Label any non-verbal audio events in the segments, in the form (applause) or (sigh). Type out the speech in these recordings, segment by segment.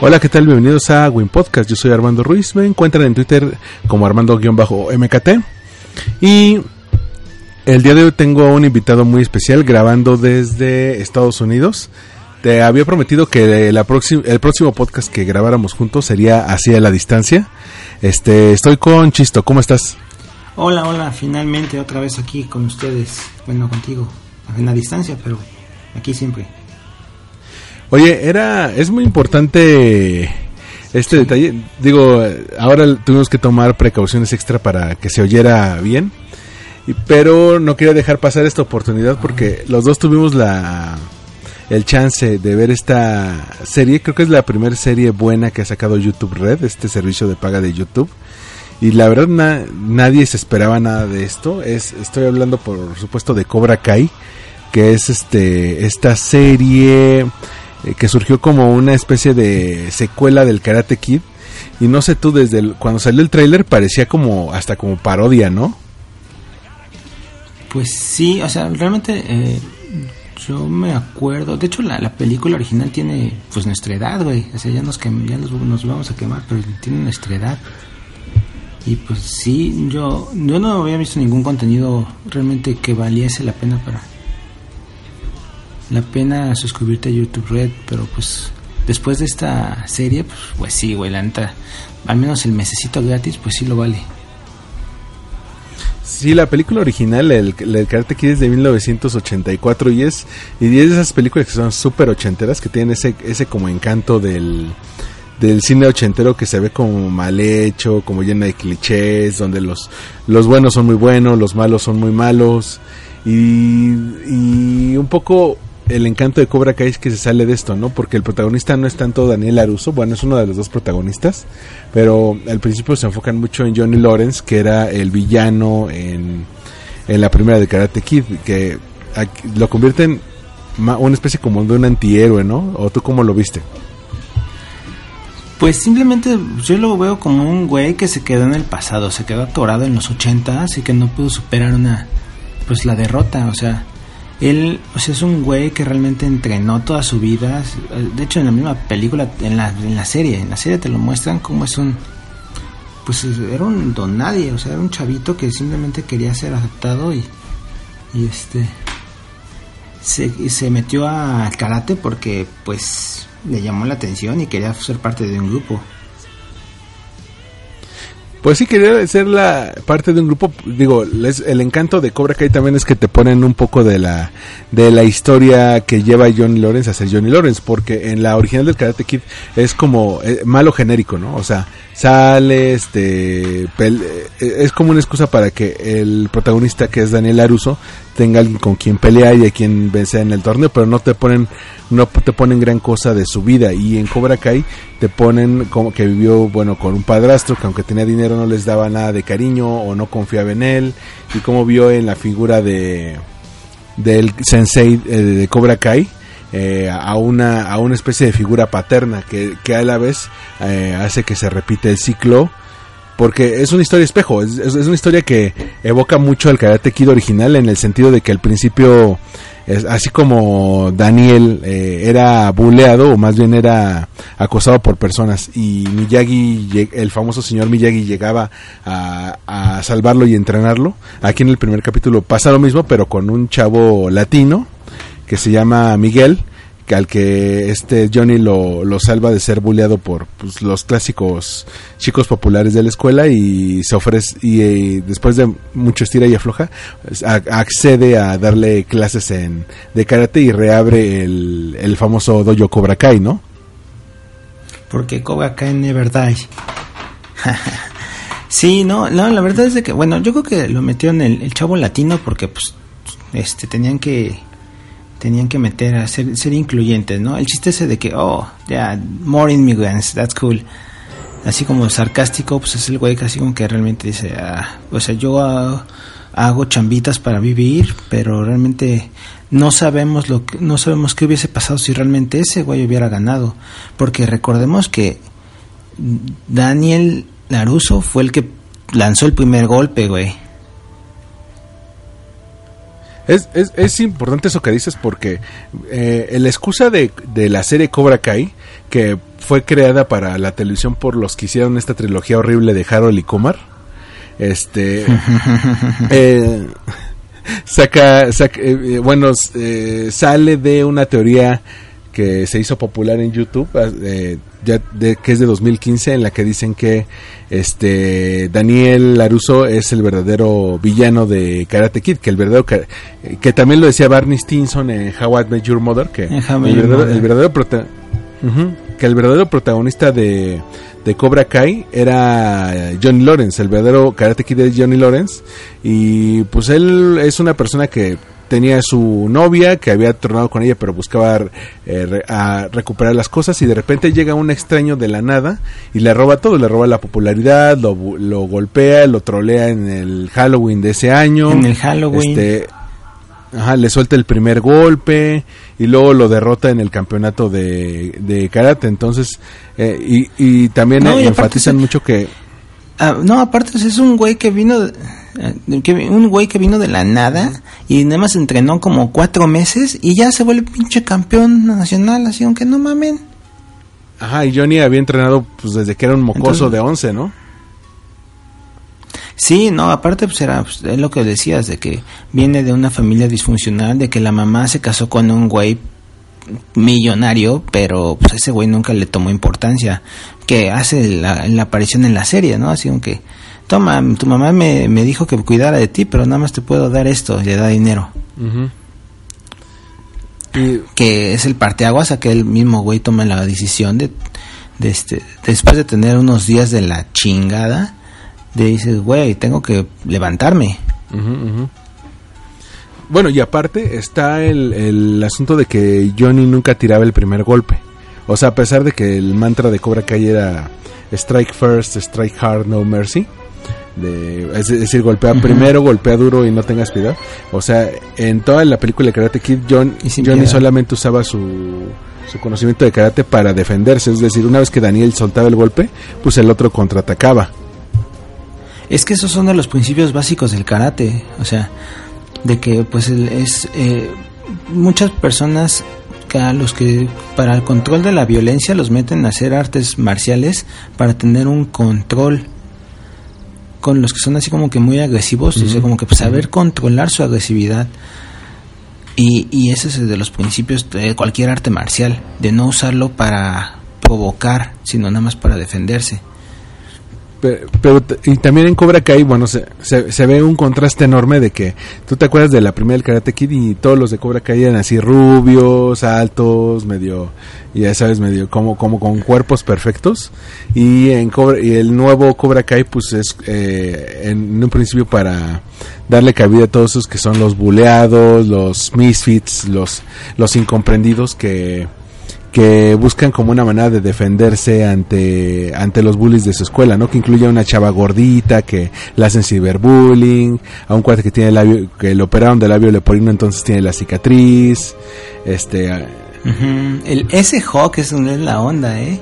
Hola, ¿qué tal? Bienvenidos a Win Podcast. Yo soy Armando Ruiz. Me encuentran en Twitter como Armando-MKT. Y el día de hoy tengo un invitado muy especial grabando desde Estados Unidos. Te había prometido que el próximo podcast que grabáramos juntos sería así a la distancia. Este, estoy con Chisto. ¿Cómo estás? Hola, hola, finalmente otra vez aquí con ustedes. Bueno, contigo, en la distancia, pero aquí siempre. Oye, era, es muy importante este detalle. Digo, ahora tuvimos que tomar precauciones extra para que se oyera bien. Y- Pero no quería dejar pasar esta oportunidad porque los dos tuvimos la el chance de ver esta serie. Creo que es la primera serie buena que ha sacado YouTube Red, este servicio de paga de YouTube. Y la verdad na- nadie se esperaba nada de esto. Es, estoy hablando por supuesto de Cobra Kai, que es este esta serie eh, que surgió como una especie de secuela del Karate Kid. Y no sé tú, desde el- cuando salió el tráiler parecía como hasta como parodia, ¿no? Pues sí, o sea, realmente eh, yo me acuerdo. De hecho, la, la película original tiene pues nuestra edad, güey. O sea, ya, nos, quem- ya nos, nos vamos a quemar, pero tiene nuestra edad. Y pues sí, yo, yo no había visto ningún contenido realmente que valiese la pena para. La pena suscribirte a YouTube Red, pero pues después de esta serie, pues, pues sí, güey, la neta. Al menos el mesecito gratis, pues sí lo vale. Sí, la película original, el, el Karate Kid es de 1984 y es, y es de esas películas que son súper ochenteras, que tienen ese, ese como encanto del, del cine ochentero que se ve como mal hecho, como llena de clichés, donde los, los buenos son muy buenos, los malos son muy malos. Y, y un poco el encanto de Cobra Kai es que se sale de esto, ¿no? Porque el protagonista no es tanto Daniel Aruso, bueno, es uno de los dos protagonistas, pero al principio se enfocan mucho en Johnny Lawrence, que era el villano en, en la primera de Karate Kid, que lo convierten ma- una especie como de un antihéroe, ¿no? ¿O tú cómo lo viste? Pues simplemente yo lo veo como un güey que se quedó en el pasado, se quedó atorado en los 80 y que no pudo superar una pues la derrota, o sea, él o sea, es un güey que realmente entrenó toda su vida, de hecho en la misma película, en la, en la serie, en la serie te lo muestran como es un pues era un don nadie, o sea, era un chavito que simplemente quería ser aceptado y y este se, y se metió al karate porque pues le llamó la atención y quería ser parte de un grupo. Pues sí, quería ser la parte de un grupo, digo, les- el encanto de Cobra Kai también es que te ponen un poco de la de la historia que lleva Johnny Lawrence a ser Johnny Lawrence, porque en la original del Karate Kid es como eh, malo genérico, ¿no? O sea, sale, este, eh, es como una excusa para que el protagonista que es Daniel Aruso tenga alguien con quien pelea y a quien vencer en el torneo, pero no te ponen no te ponen gran cosa de su vida y en Cobra Kai te ponen como que vivió bueno con un padrastro que aunque tenía dinero no les daba nada de cariño o no confiaba en él y cómo vio en la figura de del sensei eh, de Cobra Kai eh, a una a una especie de figura paterna que, que a la vez eh, hace que se repite el ciclo porque es una historia espejo, es, es- es una historia que evoca mucho al Karate Kid original en el sentido de que al principio, es, así como Daniel eh, era buleado, o más bien era acosado por personas, y Miyagi, el famoso señor Miyagi llegaba a, a salvarlo y entrenarlo, aquí en el primer capítulo pasa lo mismo, pero con un chavo latino que se llama Miguel, al que este Johnny lo, lo salva de ser bulleado por pues, los clásicos chicos populares de la escuela y se ofrece y, eh, después de mucho estira y afloja pues, accede a darle clases en de karate y reabre el, el famoso dojo Cobra Kai, ¿no? Porque Cobra Kai never die. (laughs) sí, no, no, la verdad es que, bueno, yo creo que lo metió en el, el chavo latino porque, pues, este, tenían que, tenían que meter a ser, ser incluyentes, ¿no? El chiste ese de que, oh, yeah, more immigrants, that's cool. así como sarcástico, pues es el güey casi como que realmente dice, ah, o sea, yo hago, chambitas para vivir, pero realmente no sabemos lo que, no sabemos qué hubiese pasado si realmente ese güey hubiera ganado, porque recordemos que Daniel Laruso fue el que lanzó el primer golpe, güey. Es, es, es importante eso que dices porque eh, la excusa de, de la serie Cobra Kai, que fue creada para la televisión por los que hicieron esta trilogía horrible de Harold y Kumar, este... (laughs) eh, saca, saca eh, eh, bueno, eh, sale de una teoría que se hizo popular en YouTube, eh, ya de, que es de 2015, en la que dicen que este Daniel Laruso es el verdadero villano de Karate Kid, que el verdadero que también lo decía Barney Stinson en How I Met Your Mother, que el verdadero, el verdadero prota uh -huh, que el verdadero protagonista de, de Cobra Kai era Johnny Lawrence, el verdadero Karate Kid de Johnny Lawrence y pues él es una persona que tenía su novia que había tornado con ella pero buscaba eh, a recuperar las cosas y de repente llega un extraño de la nada y le roba todo, le roba la popularidad, lo, lo golpea, lo trolea en el Halloween de ese año. En el Halloween. Este, ajá, le suelta el primer golpe y luego lo derrota en el campeonato de, de karate. Entonces, eh, y, y, también no, y enfatizan mucho que... Uh, no, aparte es un güey que vino... De un güey que vino de la nada y nada más entrenó como cuatro meses y ya se vuelve pinche campeón nacional, así aunque no mamen. Ajá, y Johnny había entrenado pues desde que era un mocoso Entonces, de 11, ¿no? Sí, no, aparte pues era pues, es lo que decías, de que viene de una familia disfuncional, de que la mamá se casó con un güey millonario, pero pues ese güey nunca le tomó importancia, que hace la, la aparición en la serie, ¿no? Así aunque toma, tu mamá me, me, dijo que cuidara de ti, pero nada más te puedo dar esto, le da dinero. Uh -huh. y... Que es el parteaguas a que el mismo güey toma la decisión de, de este, después de tener unos días de la chingada, de dices, güey, tengo que levantarme. Uh -huh, uh -huh. Bueno, y aparte está el, el asunto de que Johnny nunca tiraba el primer golpe. O sea, a pesar de que el mantra de Cobra Kai era Strike First, Strike Hard, No Mercy, de, es decir, golpea uh -huh. primero, golpea duro y no tengas piedad. O sea, en toda la película de Karate Kid, John, Johnny solamente usaba su, su conocimiento de karate para defenderse. Es decir, una vez que Daniel soltaba el golpe, pues el otro contraatacaba. Es que esos son de los principios básicos del karate. O sea, de que pues es... Eh, muchas personas que a los que para el control de la violencia los meten a hacer artes marciales para tener un control con los que son así como que muy agresivos, uh -huh. o sea, como que pues, saber controlar su agresividad. Y, y ese es de los principios de cualquier arte marcial, de no usarlo para provocar, sino nada más para defenderse. Pero, y también en Cobra Kai, bueno, se, se, ve un contraste enorme de que tú te acuerdas de la primera del Karate Kid y todos los de Cobra Kai eran así rubios, altos, medio, ya sabes, medio como, como con cuerpos perfectos. Y en Cobra, y el nuevo Cobra Kai, pues es eh, en, en, un principio para darle cabida a todos esos que son los buleados, los misfits, los, los incomprendidos que que buscan como una manera de defenderse ante ante los bullies de su escuela, ¿no? Que incluye a una chava gordita que la hacen ciberbullying, a un cuate que tiene el labio que le operaron del labio leporino, entonces tiene la cicatriz, este uh -huh. el ese Hawk es es la onda, ¿eh?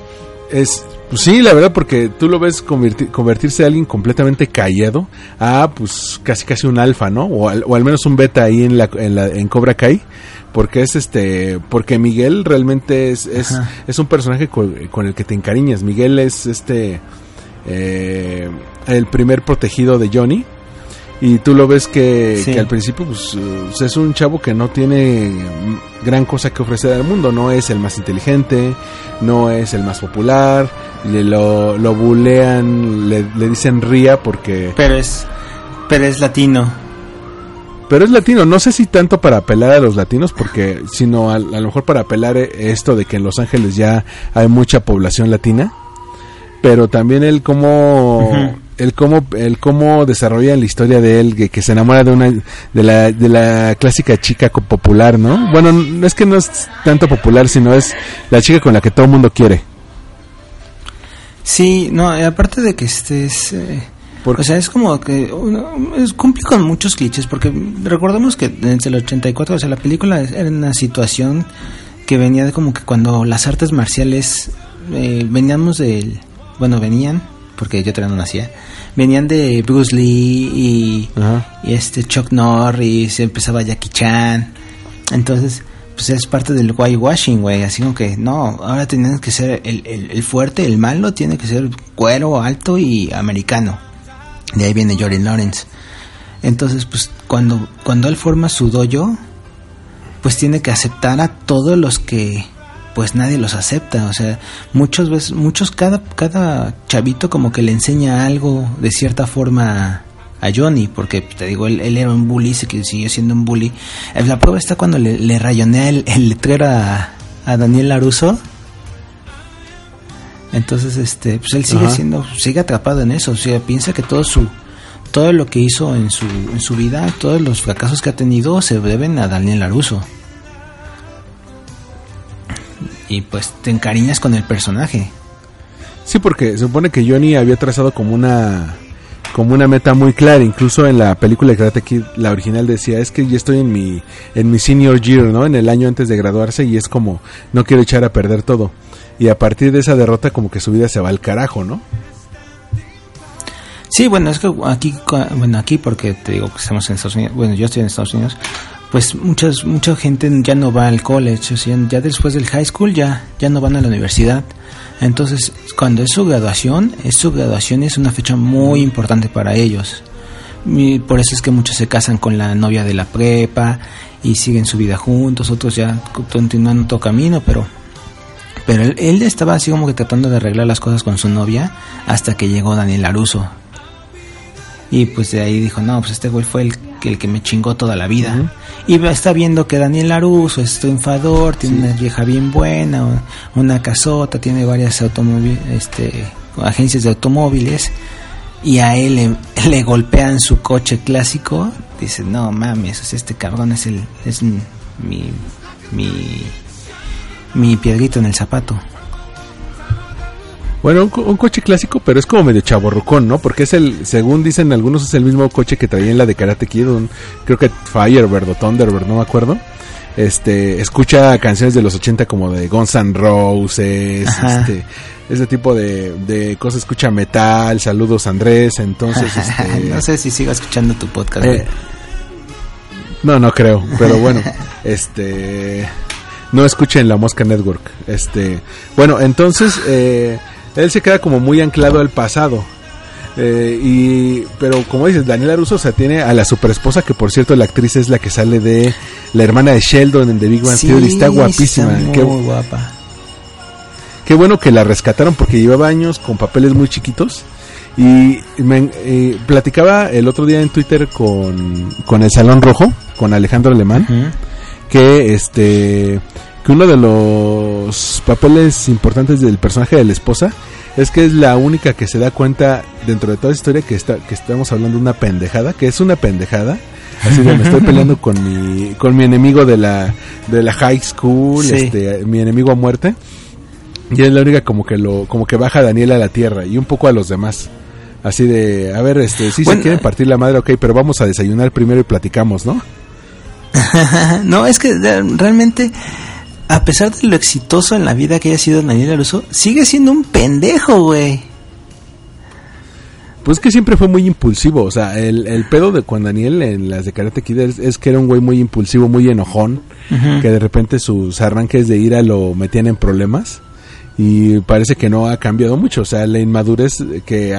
Es pues sí, la verdad, porque tú lo ves convertir, convertirse a alguien completamente callado a, pues, casi casi un alfa, ¿no? O al, o al menos un beta ahí en la, en la en Cobra Kai porque es este porque Miguel realmente es es, es un personaje con, con, el que te encariñas. Miguel es este eh, el primer protegido de Johnny y tú lo ves que, sí. que al principio pues, es un chavo que no tiene gran cosa que ofrecer al mundo no es el más inteligente no es el más popular le lo, lo bulean le, le dicen ría porque pero es pero es latino pero es latino, no sé si tanto para apelar a los latinos, porque sino a, a, lo mejor para apelar esto de que en Los Ángeles ya hay mucha población latina, pero también el cómo, uh -huh. El cómo, el cómo desarrolla la historia de él, que, que, se enamora de una, de la, de la clásica chica popular, ¿no? Bueno, no es que no es tanto popular, sino es la chica con la que todo el mundo quiere. Sí, no, aparte de que este es... eh, O sea, es como que uno- es, cumple con muchos clichés, porque recordemos que desde el 84, o sea, la película era una situación que venía de como que cuando las artes marciales eh, veníamos del... Bueno, venían, porque yo todavía no nacía, venían de Bruce Lee y, este Chuck Norris, empezaba Jackie Chan. Entonces, pues es parte del whitewashing, güey. Así como que, no, ahora tienen que ser el, el, el fuerte, el malo, tiene que ser cuero, alto y americano. De ahí viene Jory Lawrence. Entonces, pues cuando, cuando él forma su dojo, pues tiene que aceptar a todos los que pues nadie los acepta, o sea, muchos veces, muchos, cada, cada chavito como que le enseña algo de cierta forma a Johnny, porque te digo, él, él era un bully, se siguió siendo un bully. La prueba está cuando le, le rayonea el, el letrero a, a Daniel Laruso. Entonces, este, pues él sigue Ajá. siendo, sigue atrapado en eso, o sea, piensa que todo su, todo lo que hizo en su, en su vida, todos los fracasos que ha tenido se deben a Daniel Laruso. Y pues te encariñas con el personaje. Sí, porque se supone que Johnny había trazado como una como una meta muy clara, incluso en la película de Karate Kid, la original decía, es que ya estoy en mi en mi senior year, ¿no? En el año antes de graduarse y es como no quiero echar a perder todo. Y a partir de esa derrota como que su vida se va al carajo, ¿no? Sí, bueno, es que aquí, bueno, aquí porque te digo que estamos en Estados Unidos, bueno, yo estoy en Estados Unidos, pues muchas, mucha gente ya no va al college, o sea, ya después del high school ya, ya no van a la universidad. Entonces, cuando es su graduación, es su graduación es una fecha muy importante para ellos. Por eso es que muchos se casan con la novia de la prepa y siguen su vida juntos, otros ya continúan otro camino, pero pero él, él estaba así como que tratando de arreglar las cosas con su novia hasta que llegó Daniel Laruso. Y pues de ahí dijo, no, pues este güey fue el, que- el que me chingó toda la vida. Y está viendo que Daniel Laruso es triunfador, tiene una vieja bien buena, un- una casota, tiene varias automóviles, este, agencias de automóviles. Y a él le, (laughs) le golpean su coche clásico. Dice, no mames, este cabrón es el, es mi, mi, mi piedrito en el zapato. Bueno, un, co- un coche clásico, pero es como medio chaborrucón, ¿no? Porque es el, según dicen algunos, es el mismo coche que traía en la de Karate Kid, un- creo que Firebird o Thunderbird, no me acuerdo. Este, escucha canciones de los 80 como de Guns N' Roses, Ajá. este, ese tipo de, de cosas, escucha metal, saludos Andrés, entonces, (laughs) este, no sé si sigo escuchando tu podcast. eh, no, no creo, pero bueno, (laughs) este no escuchen la Mosca Network. Este, bueno, entonces eh, él se queda como muy anclado al pasado. Eh, y pero como dices, Daniela Russo o sea, tiene a la super esposa que por cierto la actriz es la que sale de la hermana de Sheldon en The Big Bang Sí, Theory, está guapísima. está Qué, muy guapa. qué bueno que la rescataron porque llevaba años con papeles muy chiquitos. Y me eh, platicaba el otro día en Twitter con, con el Salón Rojo, con Alejandro Alemán, que este que uno de los papeles importantes del personaje de la esposa es que es la única que se da cuenta dentro de toda esa historia que está que estamos hablando de una pendejada, que es una pendejada. Así de me estoy peleando con mi con mi enemigo de la de la high school, Sí. este mi enemigo a muerte. Y es la única como que lo como que baja a Daniel a la tierra y un poco a los demás. Así de, a ver, este, sí Bueno, se quieren partir la madre, ok, pero vamos a desayunar primero y platicamos, ¿no? (laughs) no, es que realmente, a pesar de lo exitoso en la vida que haya sido Daniel Aruso, sigue siendo un pendejo, güey. Pues que siempre fue muy impulsivo, o sea, el, el pedo de Juan Daniel en las de Karate Kid es, es que era un güey muy impulsivo, muy enojón, que de repente sus arranques de ira lo metían en problemas y parece que no ha cambiado mucho, o sea, la inmadurez que,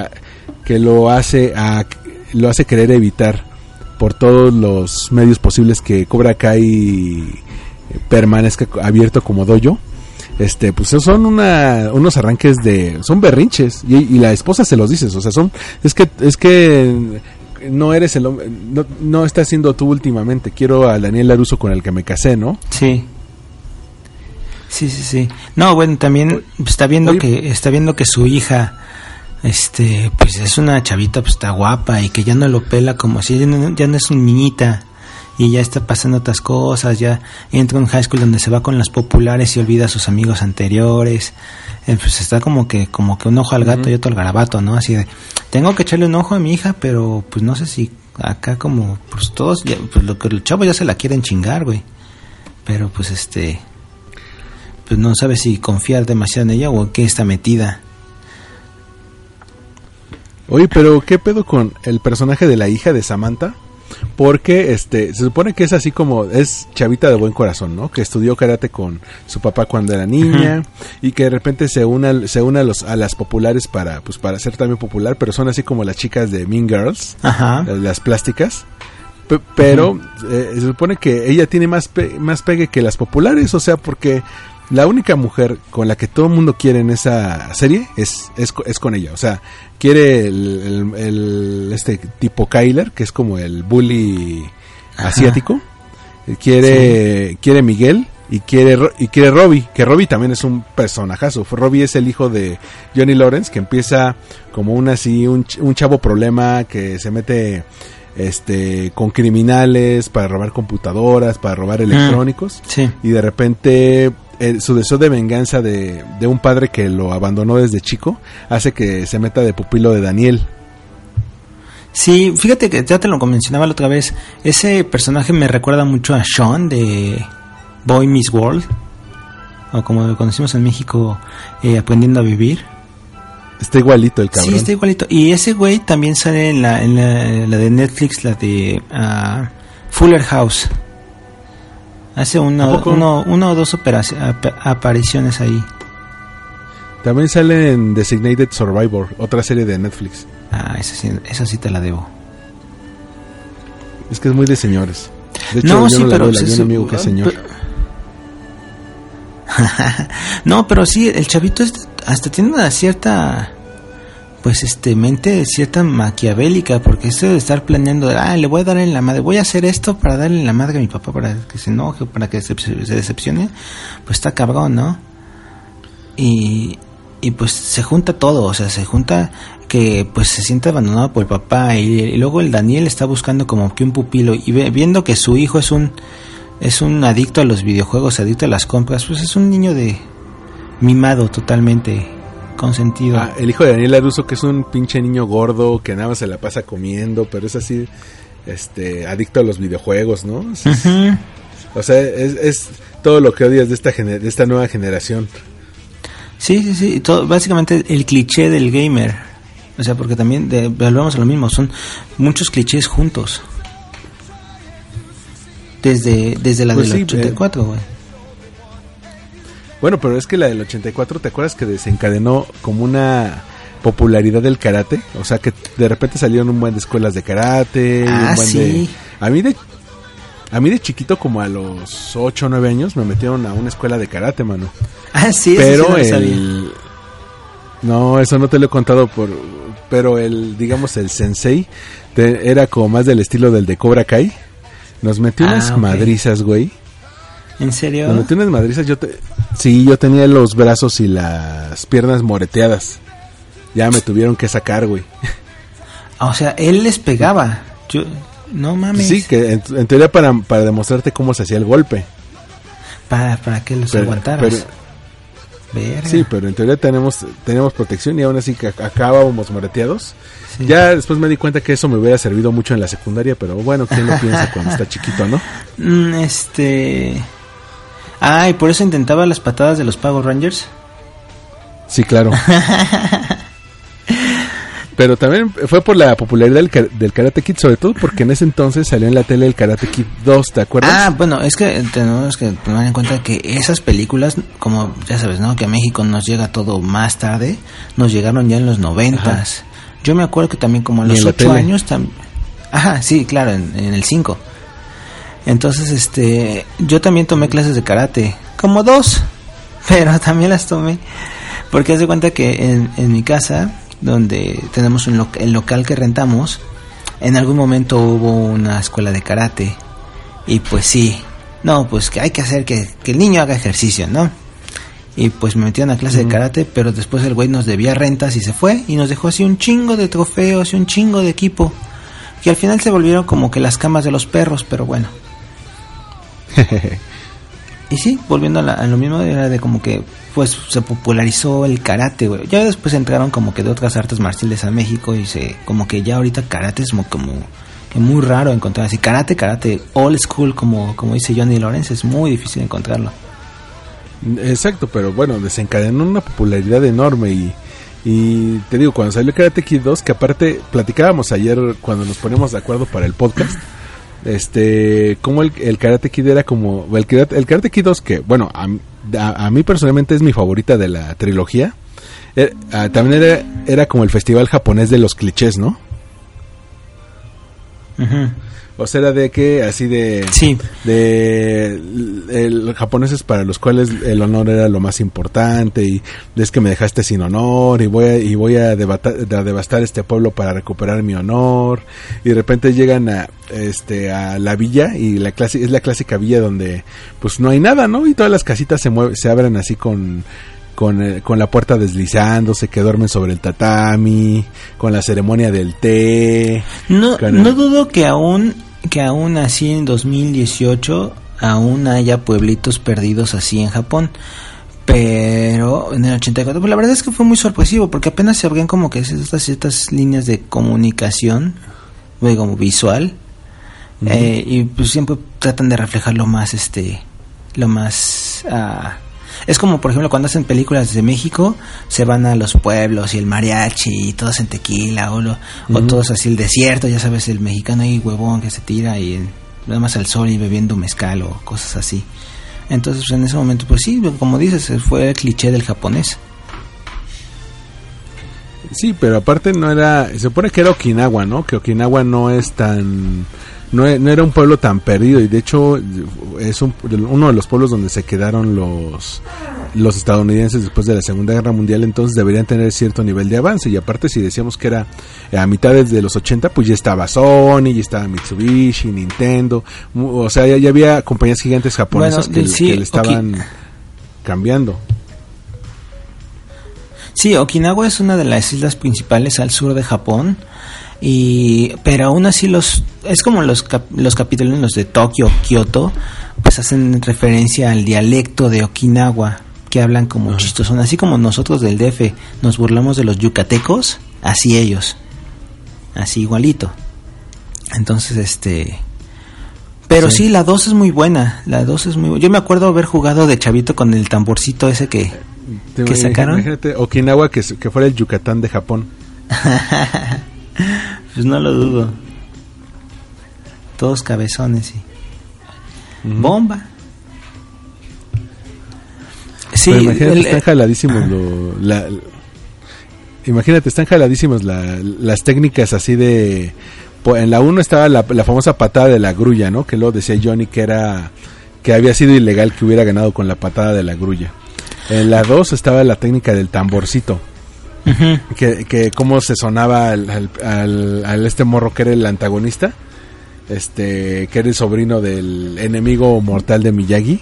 que lo hace a, lo hace querer evitar por todos los medios posibles que Cobra Kai permanezca abierto como doyo. Este, pues son una, unos arranques de, son berrinches y, y la esposa se los dices, o sea, son, es que, es que no eres el hombre, no, no estás siendo tú últimamente, quiero a Daniel Laruso con el que me casé, ¿no? Sí. Sí, sí, sí. No, bueno, también está viendo Oye. que está viendo que su hija este, pues es una chavita pues está guapa y que ya no lo pela como si ya no, ya no es una niñita y ya está pasando otras cosas, ya entra a un high school donde se va con las populares y olvida a sus amigos anteriores. Eh, pues está como que como que un ojo al gato y otro al garabato, ¿no? Así de, tengo que echarle un ojo a mi hija, pero pues no sé si acá como pues todos pues lo que el chavo ya se la quieren chingar, güey. Pero pues este pues no sabe si confiar demasiado en ella o en qué está metida. Oye, pero ¿qué pedo con el personaje de la hija de Samantha? Porque este se supone que es así como es chavita de buen corazón, ¿no? Que estudió karate con su papá cuando era niña y que de repente se une se une a los a las populares para pues para ser también popular, pero son así como las chicas de Mean Girls, Ajá. las, las plásticas. Pe- pero eh, se supone que ella tiene más pe- más pegue que las populares, o sea, porque la única mujer con la que todo el mundo quiere en esa serie es, es, es con ella. O sea, quiere el, el- el- este tipo Kyler, que es como el bully Ajá. asiático. Quiere, quiere Miguel y quiere, y quiere Robbie, que Robbie también es un personajazo. Robbie es el hijo de Johnny Lawrence, que empieza como un así, un, un chavo problema que se mete este con criminales para robar computadoras, para robar electrónicos Sí. y de repente eh, su deseo de venganza de, de un padre que lo abandonó desde chico hace que se meta de pupilo de Daniel. Sí, fíjate que ya te lo mencionaba la otra vez. Ese personaje me recuerda mucho a Sean de Boy Miss World. O como lo conocimos en México, eh, Aprendiendo a Vivir. Está igualito el cabrón. Sí, está igualito. Y ese güey también sale en la, en la, la de Netflix, la de ah, Fuller House. Hace uno, una o dos operaci- ap- apariciones ahí. También sale en Designated Survivor, otra serie de Netflix. Ah, esa sí, esa sí te la debo. Es que es muy de señores. De hecho, No, yo sí, no la pero veo, la sí, vi a un sí, amigo que es señor. pero- (laughs) no, pero sí, el chavito es- hasta tiene una cierta, pues, este, mente cierta maquiavélica, porque esto de estar planeando, ah, le voy a dar en la madre, voy a hacer esto para darle en la madre a mi papá, para que se enoje, para que se, se decepcione, pues está cabrón, ¿no? Y, y pues se junta todo, o sea, se junta que pues se siente abandonado por el papá y, y luego el Daniel está buscando como que un pupilo y ve- viendo que su hijo es un es un adicto a los videojuegos, adicto a las compras, pues es un niño de mimado totalmente consentido. Ah, el hijo de Daniel Aruso, que es un pinche niño gordo que nada más se la pasa comiendo, pero es así, este, adicto a los videojuegos, ¿no? Es-. O sea, es, es todo lo que odias de esta, gener- de esta nueva generación. Sí, sí, sí, todo, básicamente el cliché del gamer. O sea, porque también de, volvemos a lo mismo, son muchos clichés juntos. Desde, desde la Pues del sí, 84, güey. Bueno, pero es que la del 84, ¿te acuerdas que desencadenó como una popularidad del karate? O sea, que de repente salieron un buen de escuelas de karate. Ah, un buen sí. de- A mí de... A mí de chiquito, como a los 8 o 9 años, me metieron a una escuela de karate, mano. Ah, sí, sí pero no lo sabía. el... No, eso no te lo he contado por... Pero el, digamos, el sensei te- era como más del estilo del de Cobra Kai. Nos metió Ah, unas madrizas, güey. ¿En serio? Cuando tienes madrizas, yo te... Sí, yo tenía los brazos y las piernas moreteadas. Ya me tuvieron que sacar, güey. (laughs) O sea, él les pegaba. Yo, no mames. Sí, que en, en teoría para, para demostrarte cómo se hacía el golpe. Para, para que los Pero- aguantaras. pero- Verga. sí, pero en teoría tenemos, tenemos protección y aún así que ac- acabábamos moreteados. Sí. Ya después me di cuenta que eso me hubiera servido mucho en la secundaria, pero bueno, ¿quién lo piensa cuando está chiquito, no? (laughs) Mm, este... Ah, y por eso intentaba las patadas de los Power Rangers. Sí, claro. (laughs) Pero también fue por la popularidad del, ka- del Karate Kid, sobre todo porque en ese entonces salió en la tele el Karate Kid 2, ¿te acuerdas? Ah, bueno, es que tenemos que tomar en cuenta que esas películas, como ya sabes, ¿no? Que a México nos llega todo más tarde, nos llegaron ya en los noventas. Yo me acuerdo que también como a los ocho años. Ajá, sí, claro, en, en el 5. Entonces, este, yo también tomé clases de karate, como dos, (laughs) pero también las tomé, porque haz de cuenta que en, en mi casa, donde tenemos un el local que rentamos, en algún momento hubo una escuela de karate, y pues sí, no, pues que hay que hacer que, que el niño haga ejercicio, ¿no? Y pues me metieron a clase de karate, pero después el güey nos debía rentas y se fue y nos dejó así un chingo de trofeos y un chingo de equipo. Que al final se volvieron como que las camas de los perros, pero bueno. (laughs) Y sí, volviendo a, la- a lo mismo, era de como que pues se popularizó el karate, güey. Ya después entraron como que de otras artes marciales a México y se como que ya ahorita karate es como, como que muy raro encontrar así karate, karate old school como como dice Johnny Lawrence es muy difícil encontrarlo. Exacto, pero bueno, desencadenó una popularidad enorme y, y te digo, cuando salió Karate Kid 2, que aparte platicábamos ayer cuando nos ponemos de acuerdo para el podcast, este, como el, el Karate Kid era como, el, el Karate Kid 2 que, bueno, a, a- a mí personalmente es mi favorita de la trilogía, eh, ah, también era, era como el festival japonés de los clichés, ¿no? O sea, era de que así de... Sí. de el, japoneses para los cuales el honor era lo más importante y es que me dejaste sin honor y voy a, y voy a, debata- a devastar este pueblo para recuperar mi honor y de repente llegan a este a la villa y la clase es la clásica villa donde pues no hay nada no y todas las casitas se mueven se abren así con con, eh, con la puerta deslizándose, que duermen sobre el tatami, con la ceremonia del té. No, el- no dudo que aún, que aún así en 2018 aún haya pueblitos perdidos así en Japón. Pero en el 84, pues la verdad es que fue muy sorpresivo porque apenas se abrían como que estas ciertas líneas de comunicación, como visual, eh, y pues siempre tratan de reflejar lo más, este, lo más, ah, es como por ejemplo cuando hacen películas de México, se van a los pueblos y el mariachi y todos en tequila o, lo- o todos así el desierto, ya sabes, el mexicano ahí huevón que se tira y nada más al sol y bebiendo mezcal o cosas así. Entonces en ese momento, pues sí, como dices, fue el cliché del japonés. Sí, pero aparte no era, se supone que era Okinawa, ¿no? Que Okinawa no es tan, no, e- no era un pueblo tan perdido y de hecho es un- uno de los pueblos donde se quedaron los, los estadounidenses después de la Segunda Guerra Mundial, entonces deberían tener cierto nivel de avance y aparte si decíamos que era a mitades de los 80, pues ya estaba Sony, ya estaba Mitsubishi, Nintendo, o sea, ya, ya había compañías gigantes japonesas Bueno, que, sí, que le estaban cambiando. Sí, Okinawa es una de las islas principales al sur de Japón. Y, pero aún así los es como los cap- los capitalinos de Tokio, Kioto, pues hacen referencia al dialecto de Okinawa que hablan como chistosón, así como nosotros del DF nos burlamos de los yucatecos, así ellos, así igualito. Entonces, este, pero sí. Sí. la 2 es muy buena, la 2 es muy bu- Yo me acuerdo haber jugado de chavito con el tamborcito ese que ¿Qué imag- sacaron? Imagínate Okinawa que, que fuera el Yucatán de Japón. (laughs) Pues no lo dudo. Todos cabezones y bomba. Sí, Pero imagínate, el- están jaladísimos lo- la- la- imagínate, están jaladísimos la- las técnicas así de... En la 1 estaba la, la famosa patada de la grulla, ¿no? Que luego decía Johnny que era... Que había sido ilegal que hubiera ganado con la patada de la grulla. En la 2 estaba la técnica del tamborcito. Que, que cómo se sonaba al, al- al- al este morro que era el antagonista, este, que era el sobrino del enemigo mortal de Miyagi.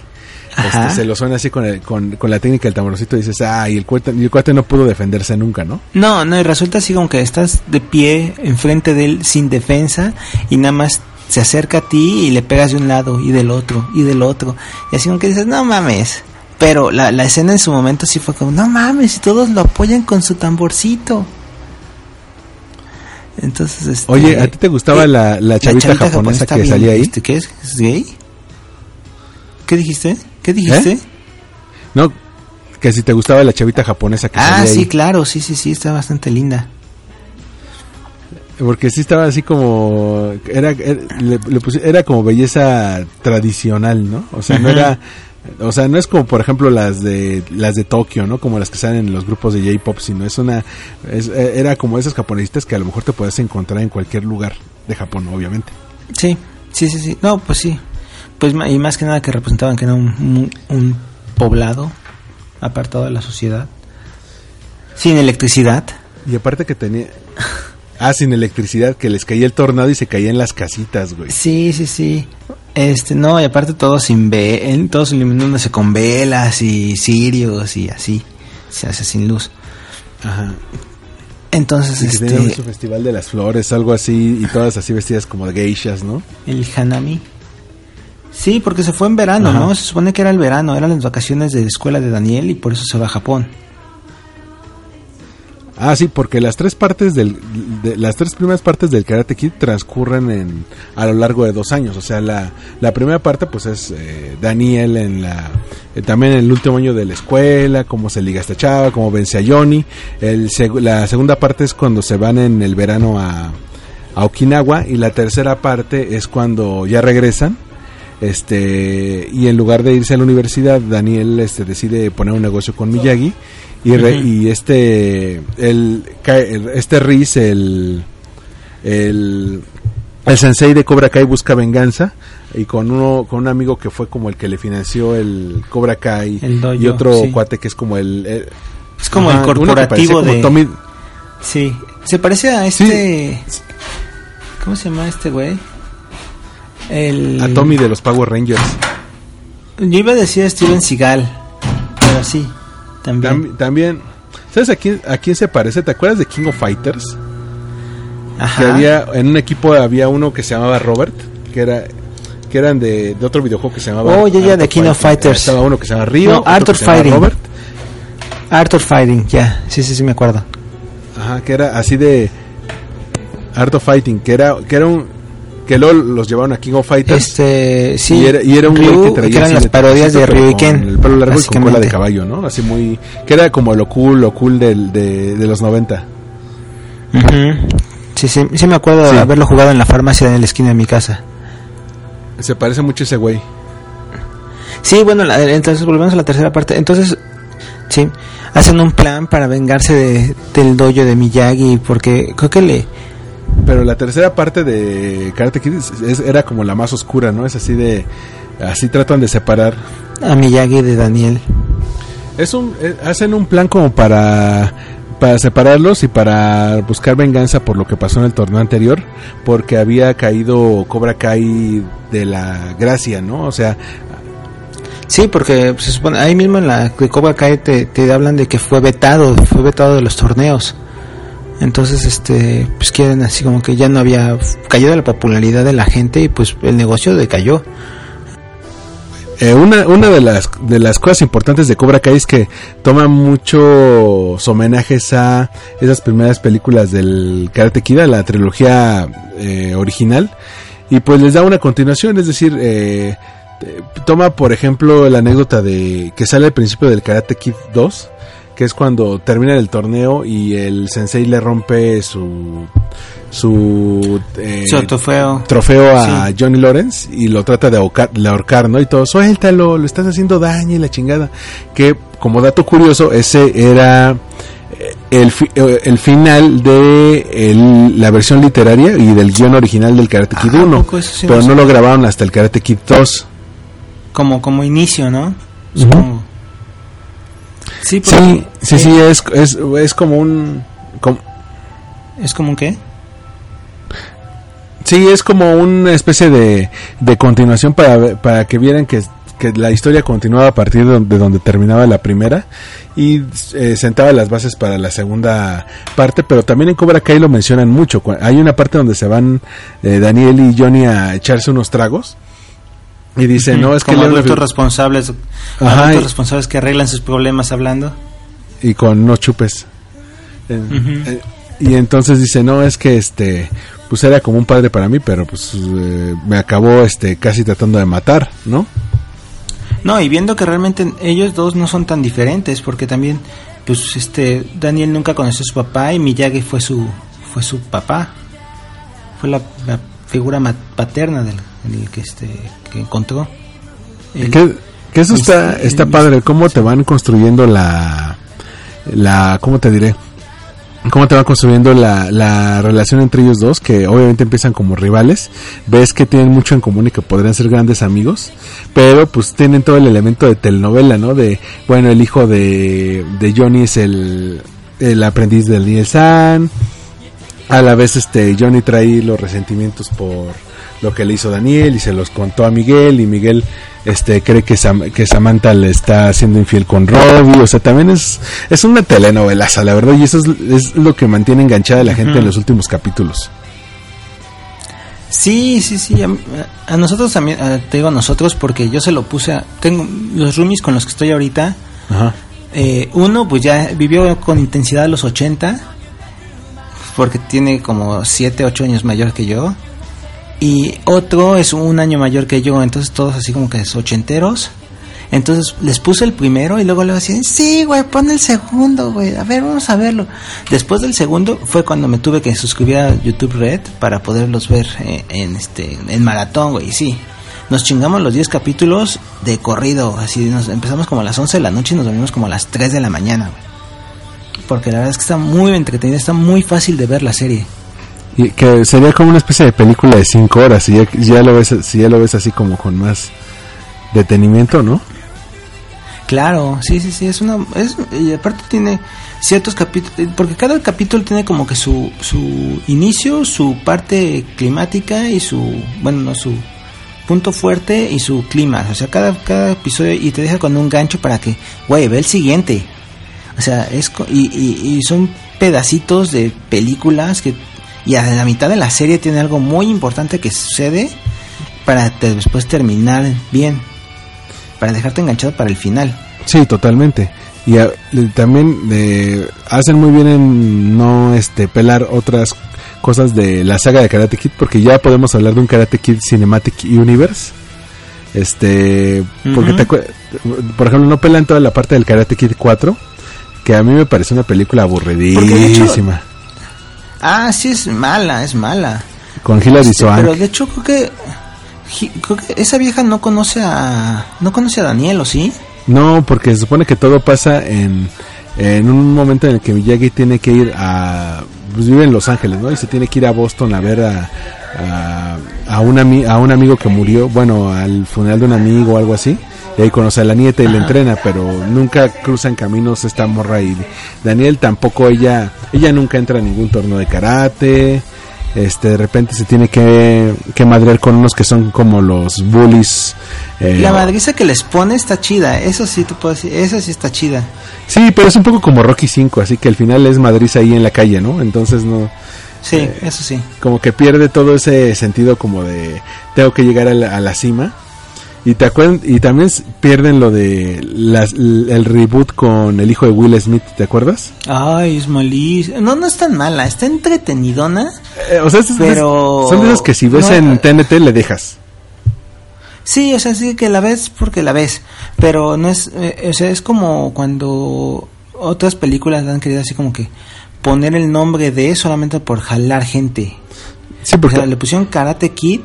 Este, se lo suena así con, el- con, con la técnica del tamborcito y dices, ah, y el cuate, y el cuate no pudo defenderse nunca, ¿no? No, no, y resulta así como que estás de pie enfrente de él sin defensa y nada más se acerca a ti y le pegas de un lado y del otro y del otro. Y así como que dices, no mames. Pero la, la escena en su momento sí fue como, no mames, y todos lo apoyan con su tamborcito. Entonces, este, Oye, ¿a ti te gustaba eh, la, la chavita japonesa que bien, salía ahí? este, ¿Qué es? ¿Es gay? ¿Qué dijiste? ¿Qué dijiste? ¿Eh? No, que si te gustaba la chavita japonesa que Ah, salía sí, ahí. claro, sí, sí, sí, está bastante linda. Porque sí estaba así como era era, le- le pusi- era como belleza tradicional, ¿no? O sea, no era o sea, no es como por ejemplo las de las de Tokio, ¿no? Como las que salen en los grupos de J-pop, sino es una es- eh, era como esas japonesistas que a lo mejor te puedes encontrar en cualquier lugar de Japón, obviamente. Sí, sí, sí, sí. No, pues sí. Pues y más que nada que representaban que era un, un, un poblado apartado de la sociedad. Sin electricidad. Y aparte que tenía ah, sin electricidad que les caía el tornado y se caía en las casitas, güey. Sí, sí, sí. Este, no, y aparte todo sin ve, todos iluminándose con velas y cirios y así. Se hace sin luz. Ajá. Entonces, Y que tenían su este, festival de las flores, algo así y todas así vestidas como de geishas, ¿no? el Hanami. Sí, porque se fue en verano, Ajá. ¿no? Se supone que era el verano, eran las vacaciones de la escuela de Daniel y por eso se va a Japón. Ah, sí, porque las tres partes del, de- las tres primeras partes del Karate Kid transcurren en, a lo largo de dos años. O sea, la, la primera parte, pues es eh, Daniel en la, eh, también en el último año de la escuela, cómo se liga esta chava, cómo vence a Johnny. El, la segunda parte es cuando se van en el verano a, a Okinawa y la tercera parte es cuando ya regresan. Este, y en lugar de irse a la universidad, Daniel este, decide poner un negocio con Miyagi y, re- y este el, este Riz el, el el sensei de Cobra Kai busca venganza y con uno con un amigo que fue como el que le financió el Cobra Kai El dojo, y otro sí. cuate que es como el, el- Es como ajá, el corporativo como de... Tommy- Sí, se parece a este... ¿Cómo se llama este güey? El... a Tommy de los Power Rangers. Yo iba a decir Steven Seagal, pero sí, también. Tam- también ¿Sabes a quién, a quién se parece? ¿Te acuerdas de King of Fighters? Ajá. que había en un equipo había uno que se llamaba Robert que era que eran de, de otro videojuego que se llamaba Oh, ya, ya, de King of. Fighters. estaba uno que se llama Río No, otro Art que of se llama Fighting. Robert Arthur Fighting, ya, sí, sí, sí, me acuerdo. ajá que era así de Art of Fighting que era que era un que luego los llevaron a King of Fighters Este, sí. y era, y era un güey que traía eran las parodias de Ryu y Ken. el pelo largo y con cola de caballo no así muy que era como lo cool lo cool del, de, de los 90 Ujú. Sí, sí, sí me acuerdo Sí. de haberlo jugado en la farmacia en la esquina de mi casa. se parece mucho a ese güey Sí, bueno, la- entonces volvemos a la tercera parte. Entonces, sí, hacen un plan para vengarse de, del dojo de Miyagi porque creo que le... Pero la tercera parte de Karate Kid es- es- era como la más oscura, ¿no? Es así de... Así tratan de separar. A Miyagi de Daniel. Es un... eh, hacen un plan como para... Para separarlos y para buscar venganza por lo que pasó en el torneo anterior. Porque había caído Cobra Kai de la gracia, ¿no? O sea... Sí, porque se supone, ahí mismo en la de Cobra Kai te, te hablan de que fue vetado, fue vetado de los torneos. Entonces, este, pues quieren así como que ya no había cayó de la popularidad de la gente y pues el negocio decayó. eh, una, una de las de las cosas importantes de Cobra Kai es que toma muchos homenajes a esas primeras películas del Karate Kid, la trilogía eh, original, y pues les da una continuación, es decir, eh, eh, toma por ejemplo la anécdota de que sale al principio del Karate Kid 2, que es cuando termina el torneo y el sensei le rompe su su eh, Su trofeo. trofeo a Sí. Johnny Lawrence y lo trata de ahorcar, de ahorcar, ¿no? Y todo, suéltalo, le estás haciendo daño y la chingada. Que, como dato curioso, ese era eh, el, fi- eh, el final de el- la versión literaria y del guion original del Karate Kid Ah, ¿a 1. poco? Eso sí pero no lo grabaron hasta el Karate Kid 2. Como, como inicio, ¿no? Supongo. Sí, Sí, sí, sí, es, es, es como un... como- ¿Es como un qué? Sí, es como una especie de, de continuación para, para que vieran que, que la historia continuaba a partir de donde, de donde terminaba la primera y eh, sentaba las bases para la segunda parte, pero también en Cobra Kai lo mencionan mucho. Hay una parte donde se van eh, Daniel y Johnny a echarse unos tragos y dice, no, es que como le- adultos responsables, Ajá, adultos y- responsables que arreglan sus problemas hablando. y con unos chupes. Eh, eh, y entonces dice, no, es que este, pues era como un padre para mí, pero pues eh, me acabó este casi tratando de matar, ¿no? No, y viendo que realmente ellos dos no son tan diferentes, porque también, pues, este, Daniel nunca conoció a su papá y Miyagi fue su, fue su papá, fue la, la figura paterna del, del que este, que encontró. El- que, que eso el- está, el- está padre, cómo te van construyendo la, la, ¿cómo te diré? Cómo te va construyendo la, la relación entre ellos dos, que obviamente empiezan como rivales, ves que tienen mucho en común y que podrían ser grandes amigos, pero pues tienen todo el elemento de telenovela, ¿no? De, bueno, el hijo de, de Johnny es el, el aprendiz del Niel San, a la vez este Johnny trae los resentimientos por lo que le hizo Daniel y se los contó a Miguel y Miguel este cree que, Sam- que Samantha le está haciendo infiel con Robbie, o sea, también es es una telenovelaza, la verdad, y eso es, es lo que mantiene enganchada a la gente en los últimos capítulos. Sí, sí, sí. A, a nosotros también, a- te digo a nosotros porque yo se lo puse a. Tengo los roomies con los que estoy ahorita. Ajá. eh, uno, pues ya vivió con intensidad los 80, porque tiene como 7, 8 años mayor que yo. Y otro es un año mayor que yo, entonces todos así como que es ochenteros. Entonces les puse el primero y luego le decían, sí, güey, pon el segundo, güey, a ver, vamos a verlo. Después del segundo fue cuando me tuve que suscribir a YouTube Red para poderlos ver eh, en este en maratón, güey, sí. Nos chingamos los 10 capítulos de corrido, así nos empezamos como a las 11 de la noche y nos dormimos como a las 3 de la mañana, güey. Porque la verdad es que está muy entretenida, está muy fácil de ver la serie. Y que sería como una especie de película de cinco horas, y ya, ya lo ves, si ya lo ves así como con más detenimiento, ¿no? Claro, sí, sí, sí, es una... Es, y aparte tiene ciertos capítulos, porque cada capítulo tiene como que su, su inicio, su parte climática y su, bueno, no, su punto fuerte y su clima. O sea, cada, cada episodio y te deja con un gancho para que, güey, ve el siguiente. O sea, es y, y, y son pedacitos de películas que y a la mitad de la serie tiene algo muy importante que sucede para te- después terminar bien, para dejarte enganchado para el final. Sí, totalmente. Y a- también eh, hacen muy bien en no este pelar otras cosas de la saga de Karate Kid porque ya podemos hablar de un Karate Kid Cinematic Universe. Este, porque te acue- por ejemplo, no pelan toda la parte del Karate Kid 4, que a mí me parece una película aburridísima. Ah, sí es mala, es mala. Con Hilary Este, Swank. pero de hecho creo que, creo que esa vieja no conoce a no conoce a Daniel, ¿o sí? No, porque se supone que todo pasa en, en un momento en el que Miyagi tiene que ir a... Pues vive en Los Ángeles, ¿no? Y se tiene que ir a Boston a ver a, a, a un, ami- a un amigo que murió, bueno, al funeral de un amigo o algo así. Y ahí conoce a la nieta y la entrena, pero nunca cruzan caminos esta morra y Daniel tampoco, ella ella nunca entra a ningún torneo de karate. Este, de repente se tiene que, que madrear con unos que son como los bullies. eh, La madriza que les pone está chida, eso sí te puedo decir, esa sí está chida. Sí, pero es un poco como Rocky 5, así que al final es Madrid ahí en la calle, ¿no? Entonces no, Sí, Eh, eso sí. como que pierde todo ese sentido como de tengo que llegar a la, a la cima. Y te acuerdan, y también pierden lo de las, el reboot con el hijo de Will Smith, ¿te acuerdas? Ay, es malísima. No, no es tan mala, está entretenidona. Eh, o sea, es- Pero- son de esas que si ves no, en TNT le dejas. Sí, o sea, sí que la ves porque la ves, pero no es, eh, o sea, es como cuando otras películas han querido así como que poner el nombre de solamente por jalar gente. Sí, O porque sea, le pusieron Karate Kid,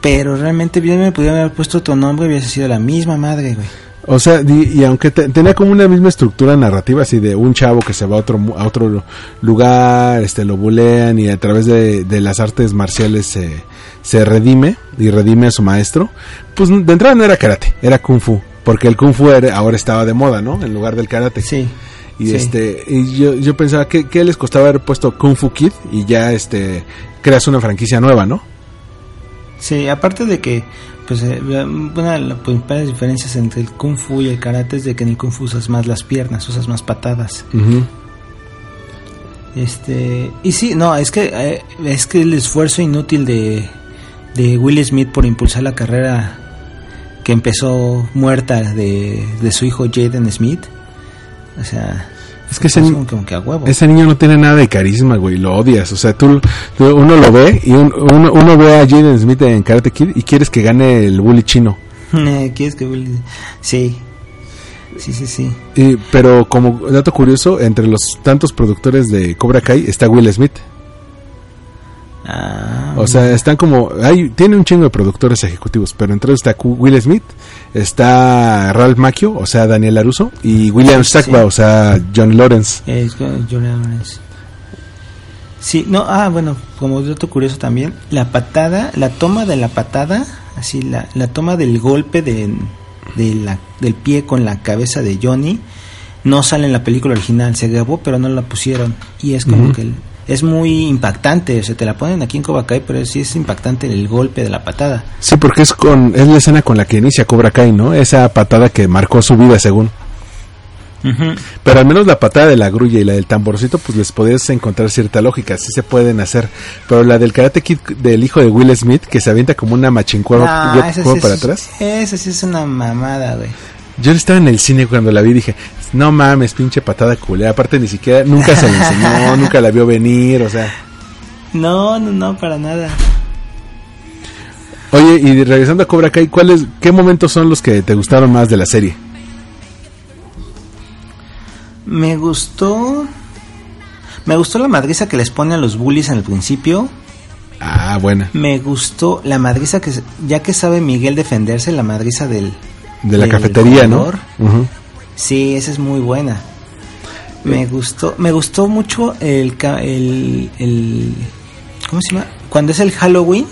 pero realmente bien me pudieron haber puesto otro nombre y hubiese sido la misma madre, güey. O sea, di- y, aunque te- tenía como una misma estructura narrativa, así de un chavo que se va a otro, a otro lugar, este, lo bulean y a través de, de las artes marciales se, se redime y redime a su maestro, pues de entrada no era karate, era kung fu, porque el kung fu era- ahora estaba de moda, ¿no? En lugar del karate. Sí. Y sí. este, y yo, yo pensaba que, que les costaba haber puesto Kung Fu Kid y ya este, creas una franquicia nueva, ¿no? Sí, aparte de que, pues, eh, una de las principales diferencias entre el kung fu y el karate es de que en el kung fu usas más las piernas, usas más patadas. Este, y sí, no, es que eh, es que el esfuerzo inútil de, de Will Smith por impulsar la carrera que empezó muerta de, de su hijo Jaden Smith, o sea, Es que ese, es como, como que a huevo. ese niño no tiene nada de carisma, güey, lo odias. O sea, tú, tú- uno lo ve y un- uno, uno ve a Jaden Smith en Karate Kid y quieres que gane el bully chino. (laughs) ¿Quieres que Will? Sí, sí, sí, sí. Y, pero como dato curioso, entre los tantos productores de Cobra Kai está Will Smith. Ah, O sea, están como... Hay, tiene un chingo de productores ejecutivos, pero entre ellos está Will Smith, está Ralph Macchio, o sea, Daniel Laruso, y William Sí. Stackba, o sea, John Lawrence. Es Julian Lawrence. Sí, no, ah, bueno, como dato curioso también, la patada, la toma de la patada, así, la, la toma del golpe de, de la, del pie con la cabeza de Johnny, no sale en la película original, se grabó pero no la pusieron, y es como que el- es muy impactante, o sea, te la ponen aquí en Cobra Kai, pero sí es impactante el golpe de la patada. Sí, porque es con es la escena con la que inicia Cobra Kai, ¿no? Esa patada que marcó su vida, según. Pero al menos la patada de la grulla y la del tamborcito, pues les podías encontrar cierta lógica, sí se pueden hacer. Pero la del Karate Kid del hijo de Will Smith, que se avienta como una machincueva No, sí para es- atrás. Esa sí es una mamada, güey. Yo estaba en el cine cuando la vi y dije, no mames, pinche patada culera. Aparte ni siquiera, nunca se le enseñó, (laughs) nunca la vio venir, o sea. No, no, no, para nada. Oye, y regresando a Cobra Kai, ¿cuáles, qué momentos son los que te gustaron más de la serie? Me gustó. Me gustó la madriza que les pone a los bullies en el principio. Ah, buena. Me gustó la madriza que, ya que sabe Miguel defenderse, la madriza del. De la cafetería, ¿no? Sí, esa es muy buena. Me gustó, me gustó mucho el, el, el- ¿cómo se llama? Cuando es el Halloween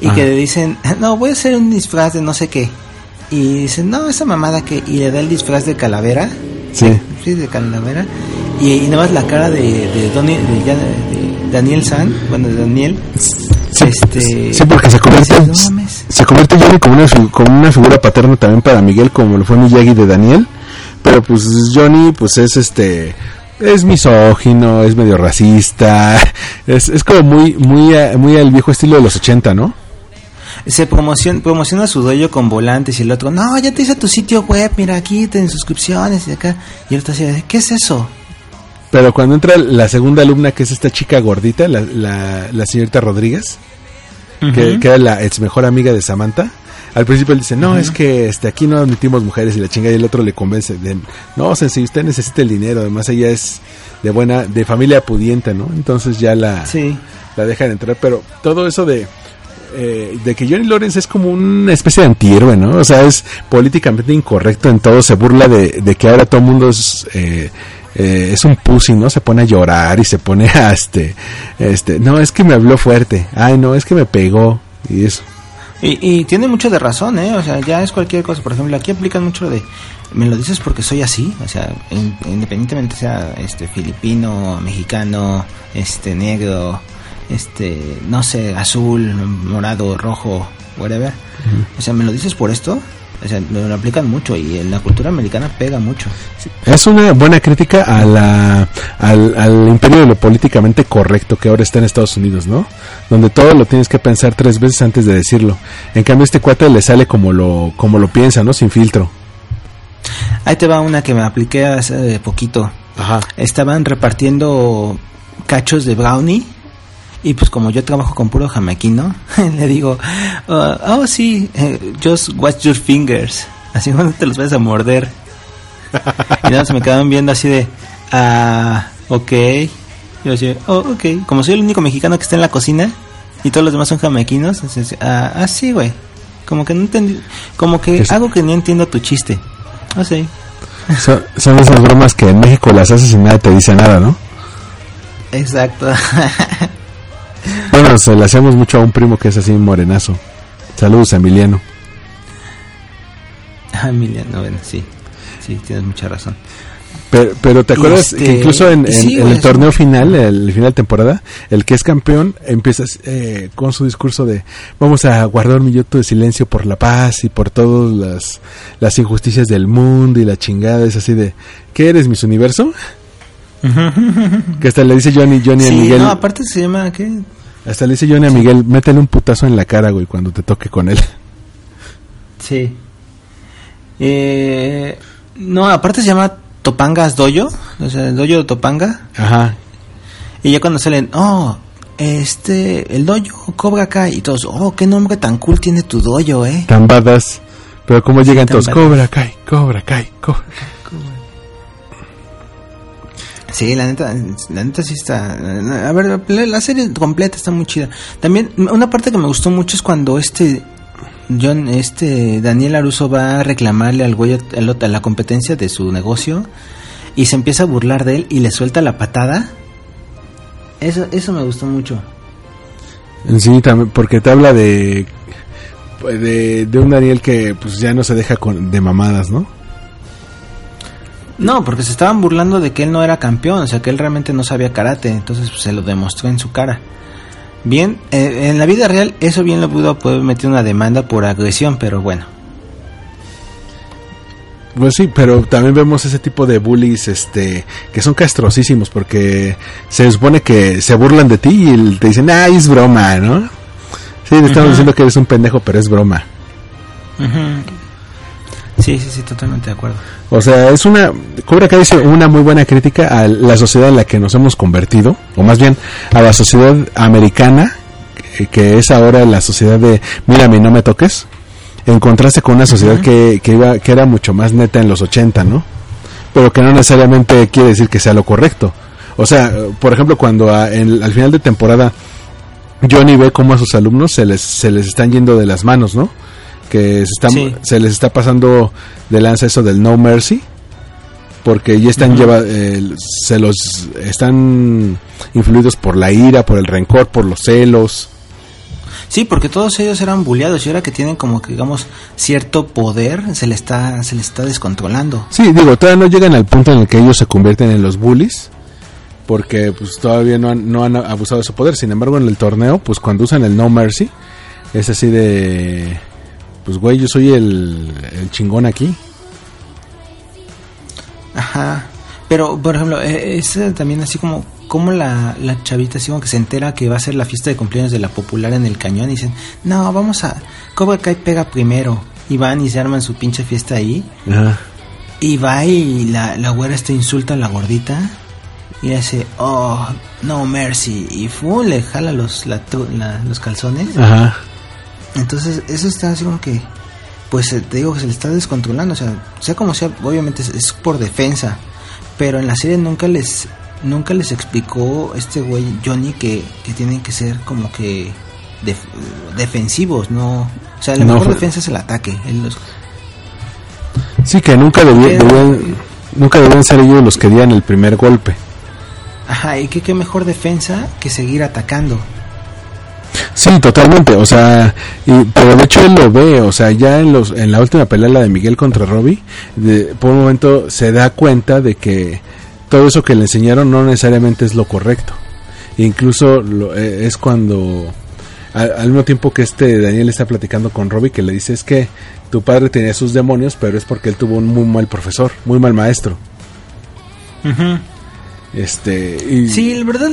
y Ajá. que le dicen, (laughs) no, voy a hacer un disfraz de no sé qué. Y dicen, no, esa mamada que, y le da el disfraz de calavera. Sí. Sí, de calavera. Y, y nada más la cara de, de, Donnie- de ya- de Daniel San, bueno, de Daniel. Sí, Este- sí, porque se convierte, Dices, se convierte Johnny como una, fi- como una figura paterna también para Miguel, como lo fue Miyagi de Daniel. Pero pues Johnny, pues es este, es misógino, es medio racista, (laughs) es, es como muy, muy, muy al viejo estilo de los 80, ¿no? Se promociona, promociona su dueño con volantes y el otro, no, ya te hice tu sitio web, mira aquí, ten suscripciones y acá. Y el otro así, ¿qué es eso? Pero cuando entra la segunda alumna, que es esta chica gordita, la, la, la señorita Rodríguez, que, que era la ex mejor amiga de Samantha. Al principio él dice, no, es que este, aquí no admitimos mujeres y la chinga y el otro le convence de, no, si usted necesita el dinero, además ella es de buena, de familia pudiente, ¿no? Entonces ya la, Sí. la dejan entrar, pero todo eso de, eh, de que Johnny Lawrence es como una especie de antihéroe, ¿no? O sea, es políticamente incorrecto en todo, se burla de, de que ahora todo el mundo es, eh, eh, es un pussy, ¿no? Se pone a llorar y se pone (laughs) a este, este, no, es que me habló fuerte, ay, no, es que me pegó y eso. Y, y tiene mucho de razón, ¿eh? O sea, ya es cualquier cosa. Por ejemplo, aquí aplican mucho lo de, me lo dices porque soy así. O sea, in- independientemente sea este filipino, mexicano, este negro, este, no sé, azul, morado, rojo, whatever. O sea, me lo dices por esto. O sea, lo aplican mucho y en la cultura americana pega mucho. Es una buena crítica a la, al, al imperio de lo políticamente correcto que ahora está en Estados Unidos, ¿no? Donde todo lo tienes que pensar tres veces antes de decirlo. En cambio, este cuate le sale como lo, como lo piensa, ¿no? Sin filtro. Ahí te va una que me apliqué hace poquito. Ajá. estaban repartiendo cachos de brownie y pues como yo trabajo con puro jamaiquino (laughs) le digo uh, oh sí eh, just watch your fingers así (laughs) cuando te los vas a morder. Y nada se me quedaban viendo así de ah ok yo así oh ok como soy el único mexicano que está en la cocina y todos los demás son jamaiquinos así, ah, ah sí güey como que no entendí como que Es- algo que no entiendo tu chiste. Ah sí. Son, son esas bromas que en México las haces y nadie te dice nada, ¿no? exacto (laughs) Bueno, se le hacemos mucho a un primo que es así morenazo. Saludos, Emiliano. (laughs) Ah, Emiliano, bueno, sí. Sí, tienes mucha razón. Pero, pero te acuerdas Este, que incluso en, en- sí, en el torneo final, el final de temporada, el que es campeón empieza eh, con su discurso de vamos a guardar un minuto de silencio por la paz y por todas las, las injusticias del mundo y la chingada es así de ¿qué eres, mis universo? (laughs) Que hasta le dice Johnny, Johnny a Sí, Miguel, no, aparte se llama, ¿qué? Hasta le dice Johnny a Miguel, métele un putazo en la cara, güey, cuando te toque con él. Sí. Eh, no, aparte se llama Topangas Doyo, o sea, el doyo de Topanga. Ajá. Y ya cuando salen, oh, este, el doyo Cobra Kai. Y todos, oh, qué nombre tan cool tiene tu doyo, eh. Tan badass. Pero como llegan todos. Cobra Kai, Cobra Kai, Cobra Sí, la neta, la neta sí está. A ver, la serie completa está muy chida. También, una parte que me gustó mucho es cuando este John, este Daniel Aruso va a reclamarle al güey a la competencia de su negocio y se empieza a burlar de él y le suelta la patada. Eso, eso me gustó mucho. Sí, también, porque te habla de, de de un Daniel que pues ya no se deja de mamadas, ¿no? No, porque se estaban burlando de que él no era campeón, o sea, que él realmente no sabía karate, entonces pues, se lo demostró en su cara. Bien, eh, en la vida real eso bien lo pudo poder meter una demanda por agresión, pero bueno. Pues sí, pero también vemos ese tipo de bullies este que son castrosísimos porque se supone que se burlan de ti y te dicen, "Ay, es broma", ¿no? Sí, le estamos diciendo que eres un pendejo, pero es broma. Sí, sí, sí, totalmente de acuerdo. O sea, es una Cobra Kai dice una muy buena crítica a la sociedad en la que nos hemos convertido, o más bien a la sociedad americana que, que es ahora la sociedad de mírame, no me toques en contraste con una sociedad que, que, iba, que era mucho más neta en los 80, ¿no? Pero que no necesariamente quiere decir que sea lo correcto. O sea, por ejemplo, cuando a, en, al final de temporada Johnny ve cómo a sus alumnos se les, se les están yendo de las manos, ¿no? Que se, están, Sí. se les está pasando de lanza eso del no mercy, porque ya están lleva, eh, se los están influidos por la ira, por el rencor, por los celos. Sí, porque todos ellos eran bulleados y ahora que tienen como que digamos cierto poder, se le está se le está descontrolando. Sí, digo, todavía no llegan al punto en el que ellos se convierten en los bullies, porque pues todavía no han, no han abusado de su poder. Sin embargo, en el torneo, pues cuando usan el No Mercy, es así de, pues güey, yo soy el, el chingón aquí. Ajá. Pero, por ejemplo, eh, es eh, también así como, como la, la chavita así como que se entera que va a ser la fiesta de cumpleaños de la popular en el cañón y dicen, no, vamos a, Cobra Kai pega primero. Y van y se arman su pinche fiesta ahí. Ajá. Y va y la, la güera este insulta a la gordita. Y dice, oh, no mercy. Y fu, le jala los, la la- los calzones. Ajá. Entonces, eso está así como que, pues eh, te digo que se le está descontrolando. O sea, sea como sea, obviamente es, es por defensa. Pero en la serie nunca les nunca les explicó este güey Johnny que, que tienen que ser como que def- defensivos, no. O sea, la No, mejor fue- defensa es el ataque. Los- Sí, que nunca debían, nunca debían ser ellos los que dieran el primer golpe. Ajá, y que qué mejor defensa que seguir atacando. Sí, totalmente, o sea, y, pero de hecho él lo ve, o sea, ya en los en la última pelea la de Miguel contra Robbie, de- por un momento se da cuenta de que todo eso que le enseñaron no necesariamente es lo correcto. Incluso lo- eh, es cuando al, mismo tiempo que este Daniel está platicando con Robbie que le dice es que tu padre tenía sus demonios, pero es porque él tuvo un muy mal profesor, muy mal maestro. Este, y Sí, la verdad,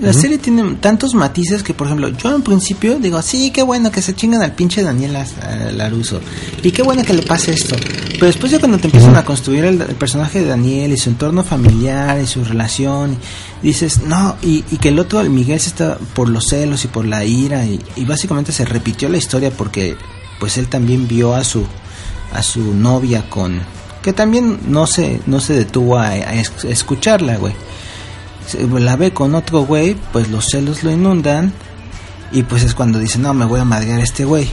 la serie tiene tantos matices que, por ejemplo, yo en principio digo, sí, qué bueno que se chingan al pinche Daniel a Laruso. Y qué bueno que le pase esto. Pero después ya cuando te empiezan a construir el, el personaje de Daniel y su entorno familiar y su relación, y dices, no, y, y que el otro, el Miguel, se está por los celos y por la ira, y, y básicamente se repitió la historia porque, pues él también vio a su, a su novia con... Que también no se, no se detuvo a, a es- a escucharla, güey. Se- la ve con otro güey, pues los celos lo inundan y pues es cuando dice, no, me voy a madrear a este güey.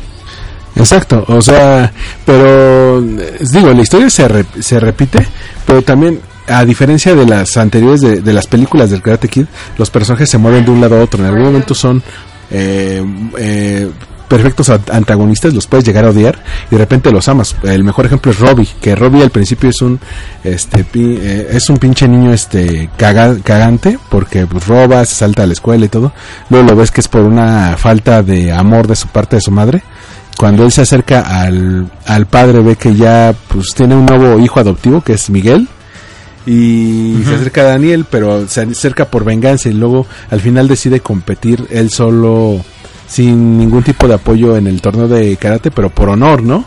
Exacto, o sea, pero digo, la historia se, re- se repite, pero también, a diferencia de las anteriores, de, de las películas del Karate Kid, los personajes se mueven de un lado a otro, en algún momento son eh, eh, perfectos antagonistas, los puedes llegar a odiar y de repente los amas. El mejor ejemplo es Robbie, que Robbie al principio es un este pi- eh, es un pinche niño este caga- cagante porque pues, roba, se salta a la escuela y todo. Luego lo ves que es por una falta de amor de su parte de su madre cuando él se acerca al, al padre ve que ya pues tiene un nuevo hijo adoptivo que es Miguel y se acerca a Daniel pero se acerca por venganza y luego al final decide competir él solo sin ningún tipo de apoyo en el torneo de karate pero por honor no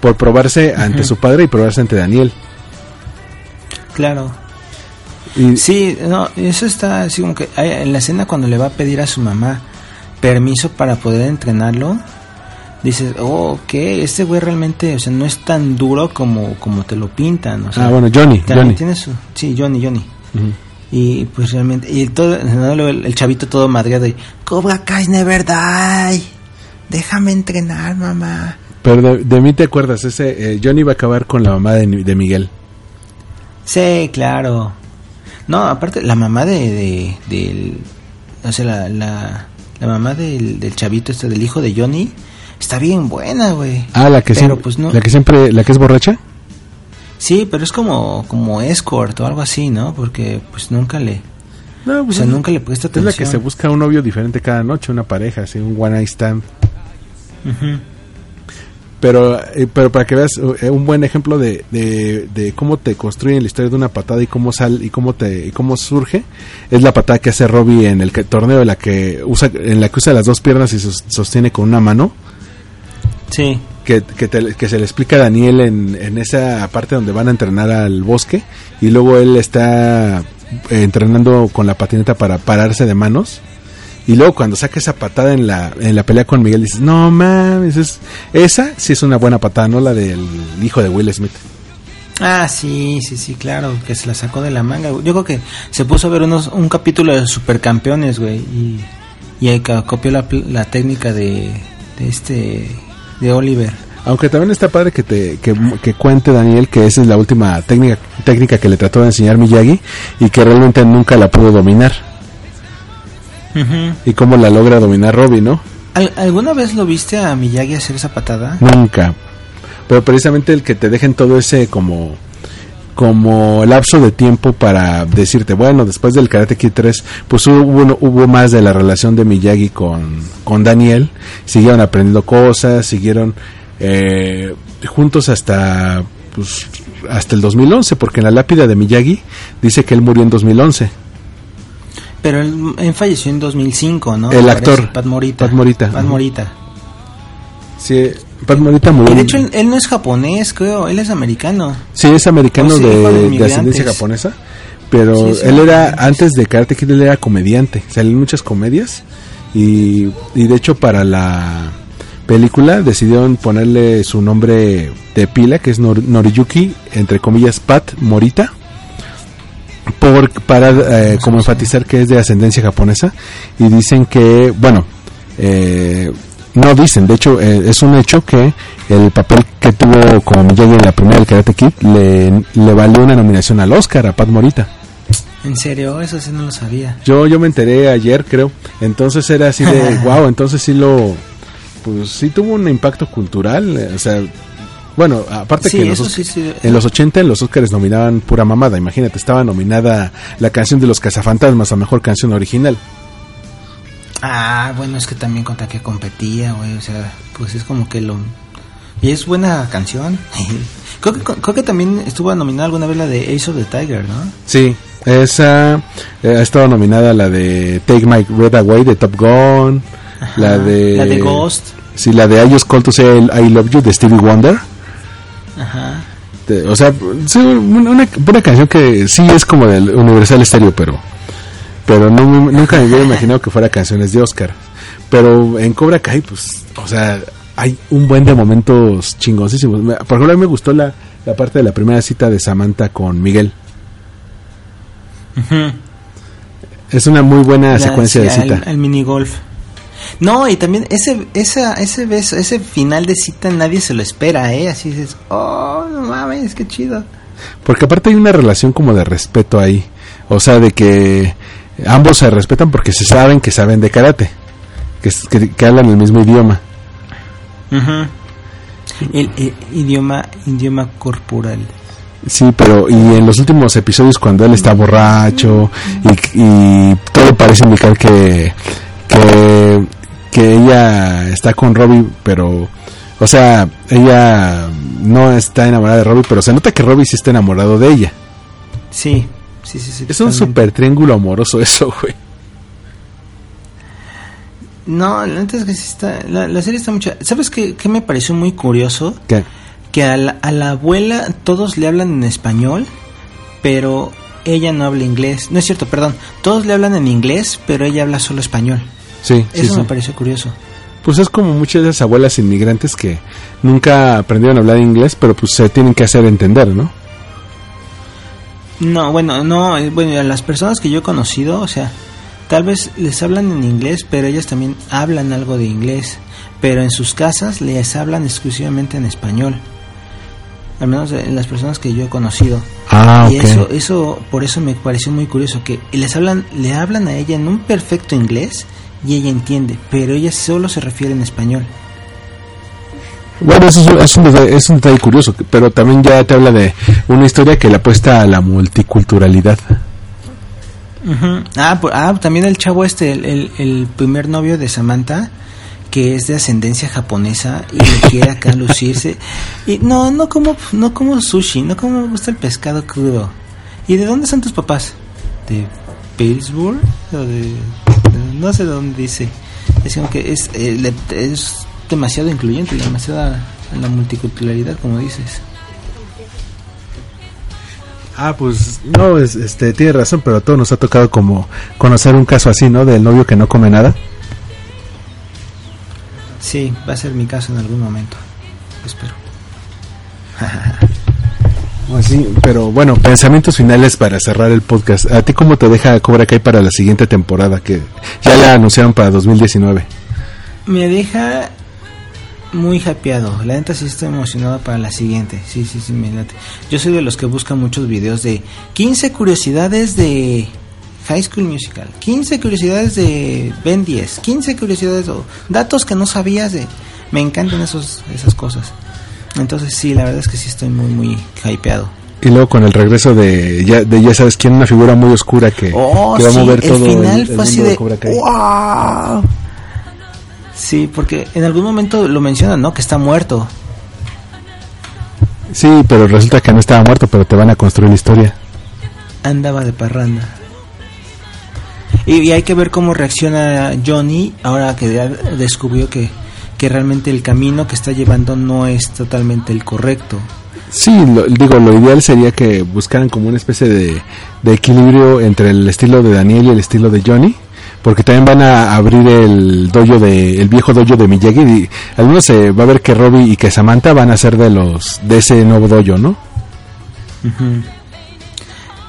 por probarse ante su padre y probarse ante Daniel Claro. y Sí, no, eso está así como que en la escena cuando le va a pedir a su mamá permiso para poder entrenarlo, dices, oh, ok, este güey realmente, o sea, no es tan duro como, como te lo pintan. O sea, ah bueno Johnny también Johnny tiene su, sí, Johnny, Johnny. Ujú. Y pues realmente, y todo, el, el chavito todo madreado y, Cobra Kai never die, déjame entrenar, mamá. pero de, de mí te acuerdas ese eh, Johnny va a acabar con la mamá de, de Miguel Sí, claro. No, aparte, la mamá de, de del, o sea, la, la, la mamá del, del chavito este, del hijo de Johnny, está bien buena, güey. ah la que Pero, siempre pues, no. la que siempre la que es borracha Sí, pero es como, como escort o algo así, ¿no? Porque, pues, nunca le, no o pues sea, es- nunca le presta Es la atención. que se busca un novio diferente cada noche, una pareja, así, un one night stand. Pero, eh, pero para que veas eh, un buen ejemplo de, de, de cómo te construyen la historia de una patada y cómo sal y cómo te y cómo surge es la patada que hace Robbie en el que- torneo en la que usa en la que usa las dos piernas y sos- sostiene con una mano Sí. Que, que, te- que se le explica a Daniel en, en esa parte donde van a entrenar al bosque y luego él está entrenando con la patineta para pararse de manos y luego cuando saca esa patada en la, en la pelea con Miguel dices, no mames, es- esa sí es una buena patada, no la del hijo de Will Smith. Ah, sí, sí, sí, claro, que se la sacó de la manga. Yo creo que se puso a ver unos, un capítulo de Supercampeones, güey, y, y ahí copió la, la técnica de, de este, de Oliver. Aunque también está padre que te que, que cuente Daniel que esa es la última técnica técnica que le trató de enseñar Miyagi y que realmente nunca la pudo dominar y cómo la logra dominar Robbie, ¿no? ¿Al- ¿Alguna vez lo viste a Miyagi hacer esa patada? Nunca. Pero precisamente el que te dejen todo ese como como lapso de tiempo para decirte, bueno, después del Karate Kid 3, pues hubo, hubo más de la relación de Miyagi con, con Daniel, siguieron aprendiendo cosas, siguieron eh, juntos hasta pues, hasta el 2011, porque en la lápida de Miyagi dice que él murió en 2011. Pero él, él falleció en 2005, ¿no? El actor. parece, Pat Morita. Pat Morita. Pat Morita. Sí, Pat Morita murió. Y de hecho él, él no es japonés, creo, él es americano. Sí, es americano sí, de de, ascendencia japonesa. Pero Sí, él era, antes de Karate Kid, él era comediante. Salió en muchas comedias. Y, y de hecho, para la película decidieron ponerle su nombre de pila, que es Nor- Noriyuki, entre comillas, Pat Morita. Por, para eh, como enfatizar que es de ascendencia japonesa. Y dicen que, bueno, eh, no dicen, de hecho eh, es un hecho que el papel que tuvo como Miyagi en la primera del Karate Kid le, le valió una nominación al Oscar a Pat Morita. En serio, eso sí no lo sabía. Yo yo me enteré ayer, creo. Entonces era así de, (laughs) wow, entonces sí lo pues sí tuvo un impacto cultural, eh, o sea, bueno, aparte Sí, que en los, sí, sí. en los 80 en los Oscars nominaban pura mamada, imagínate, estaba nominada la canción de los cazafantasmas a mejor canción original. Ah, bueno, es que también contra que competía, güey, o sea, pues es como que lo... Y es buena canción. (laughs) creo, que, creo que también estuvo nominada alguna vez la de Ace of the Tiger, ¿no? Sí, esa eh, ha estado nominada la de Take My Breath Away de Top Gun, la de La de Ghost. Sí, la de I Just Call to Say I Love You de Stevie Wonder. Ajá. De- o sea, sí, una, una, una canción que sí es como del Universal Stereo, pero pero no me- nunca me hubiera imaginado que fuera canciones de Oscar. Pero en Cobra Kai, pues, o sea, hay un buen de momentos chingoncísimos. Me- Por ejemplo, a mí me gustó la, la parte de la primera cita de Samantha con Miguel. Es una muy buena La- secuencia sí, de cita. El, el mini golf. No, y también ese esa ese beso, ese final de cita nadie se lo espera, ¿eh? Así dices, oh, no mames, qué chido. Porque aparte hay una relación como de respeto ahí. O sea, de que ambos se respetan porque se saben que saben de karate. Que, que, que hablan el mismo idioma. el, el idioma idioma corporal. Sí, pero y en los últimos episodios cuando él está borracho y, y todo parece indicar que, que que ella está con Robbie, pero o sea, ella no está enamorada de Robbie, pero se nota que Robbie sí está enamorado de ella. Sí, sí, sí, sí. Es un super triángulo amoroso eso, güey. No, la neta es que sí está la, la serie está mucha. ¿Sabes qué, qué me pareció muy curioso? Que- Que a la, a la abuela todos le hablan en español, pero ella no habla inglés. No es cierto, perdón. Todos le hablan en inglés, pero ella habla solo español. Sí, Eso sí. me pareció curioso. Pues es como muchas de esas abuelas inmigrantes que nunca aprendieron a hablar inglés, pero pues se tienen que hacer entender, ¿no? No, bueno, no, eh, bueno, a las personas que yo he conocido, o sea, tal vez les hablan en inglés, pero ellas también hablan algo de inglés, pero en sus casas les hablan exclusivamente en español. Al menos eh, las personas que yo he conocido. Ah, y eso, eso, por eso me pareció muy curioso que les hablan, le hablan a ella en un perfecto inglés y ella entiende, pero ella solo se refiere en español. Bueno, eso es, un- es un, detalle, es un detalle curioso, pero también ya te habla de una historia que le apuesta a la multiculturalidad. Ah, por- ah, también el chavo este, el, el- el primer novio de Samantha, que es de ascendencia japonesa y le (laughs) quiere acá lucirse. Y no, no como, no como sushi, no como me gusta el pescado crudo. ¿Y de dónde son tus papás? ¿De Pittsburgh? ¿O de, de- no sé dónde dice. Es como que es, eh, le- es demasiado incluyente, demasiada la multiculturalidad, como dices. Ah, pues no, es- este, tiene razón, pero a todos nos ha tocado como conocer un caso así, ¿no? Del novio que no come nada. Sí, va a ser mi caso en algún momento. Espero. (laughs) Pues sí, pero bueno, pensamientos finales para cerrar el podcast. ¿A ti cómo te deja Cobra Kai para la siguiente temporada que ya la anunciaron para 2019? Me deja muy hypeado. La neta sí estoy emocionado para la siguiente. Sí, sí, sí, me late. Yo soy de los que buscan muchos videos de 15 curiosidades de High School Musical, 15 curiosidades de Ben 10, 15 curiosidades o datos que no sabías de... Me encantan esos, esas cosas. Entonces sí, la verdad es que sí estoy muy, muy hypeado. Y luego con el regreso de ya, de ya sabes quién, una figura muy oscura que, Oh, que va a mover el todo el, el así mundo de de Cobra Kai. ¡Wow! Sí, porque en algún momento lo mencionan, ¿no? Que está muerto. Sí, pero resulta que no estaba muerto, pero te van a construir la historia. andaba de parranda. Y, y hay que ver cómo reacciona Johnny ahora que ya descubrió que, que realmente el camino que está llevando no es totalmente el correcto. Sí, lo- digo, lo ideal sería que buscaran como una especie de, de equilibrio entre el estilo de Daniel y el estilo de Johnny, porque también van a abrir el dojo de, el viejo dojo de Miyagi, y algunos se va a ver que Robbie y que Samantha van a ser de los, de ese nuevo dojo, ¿no?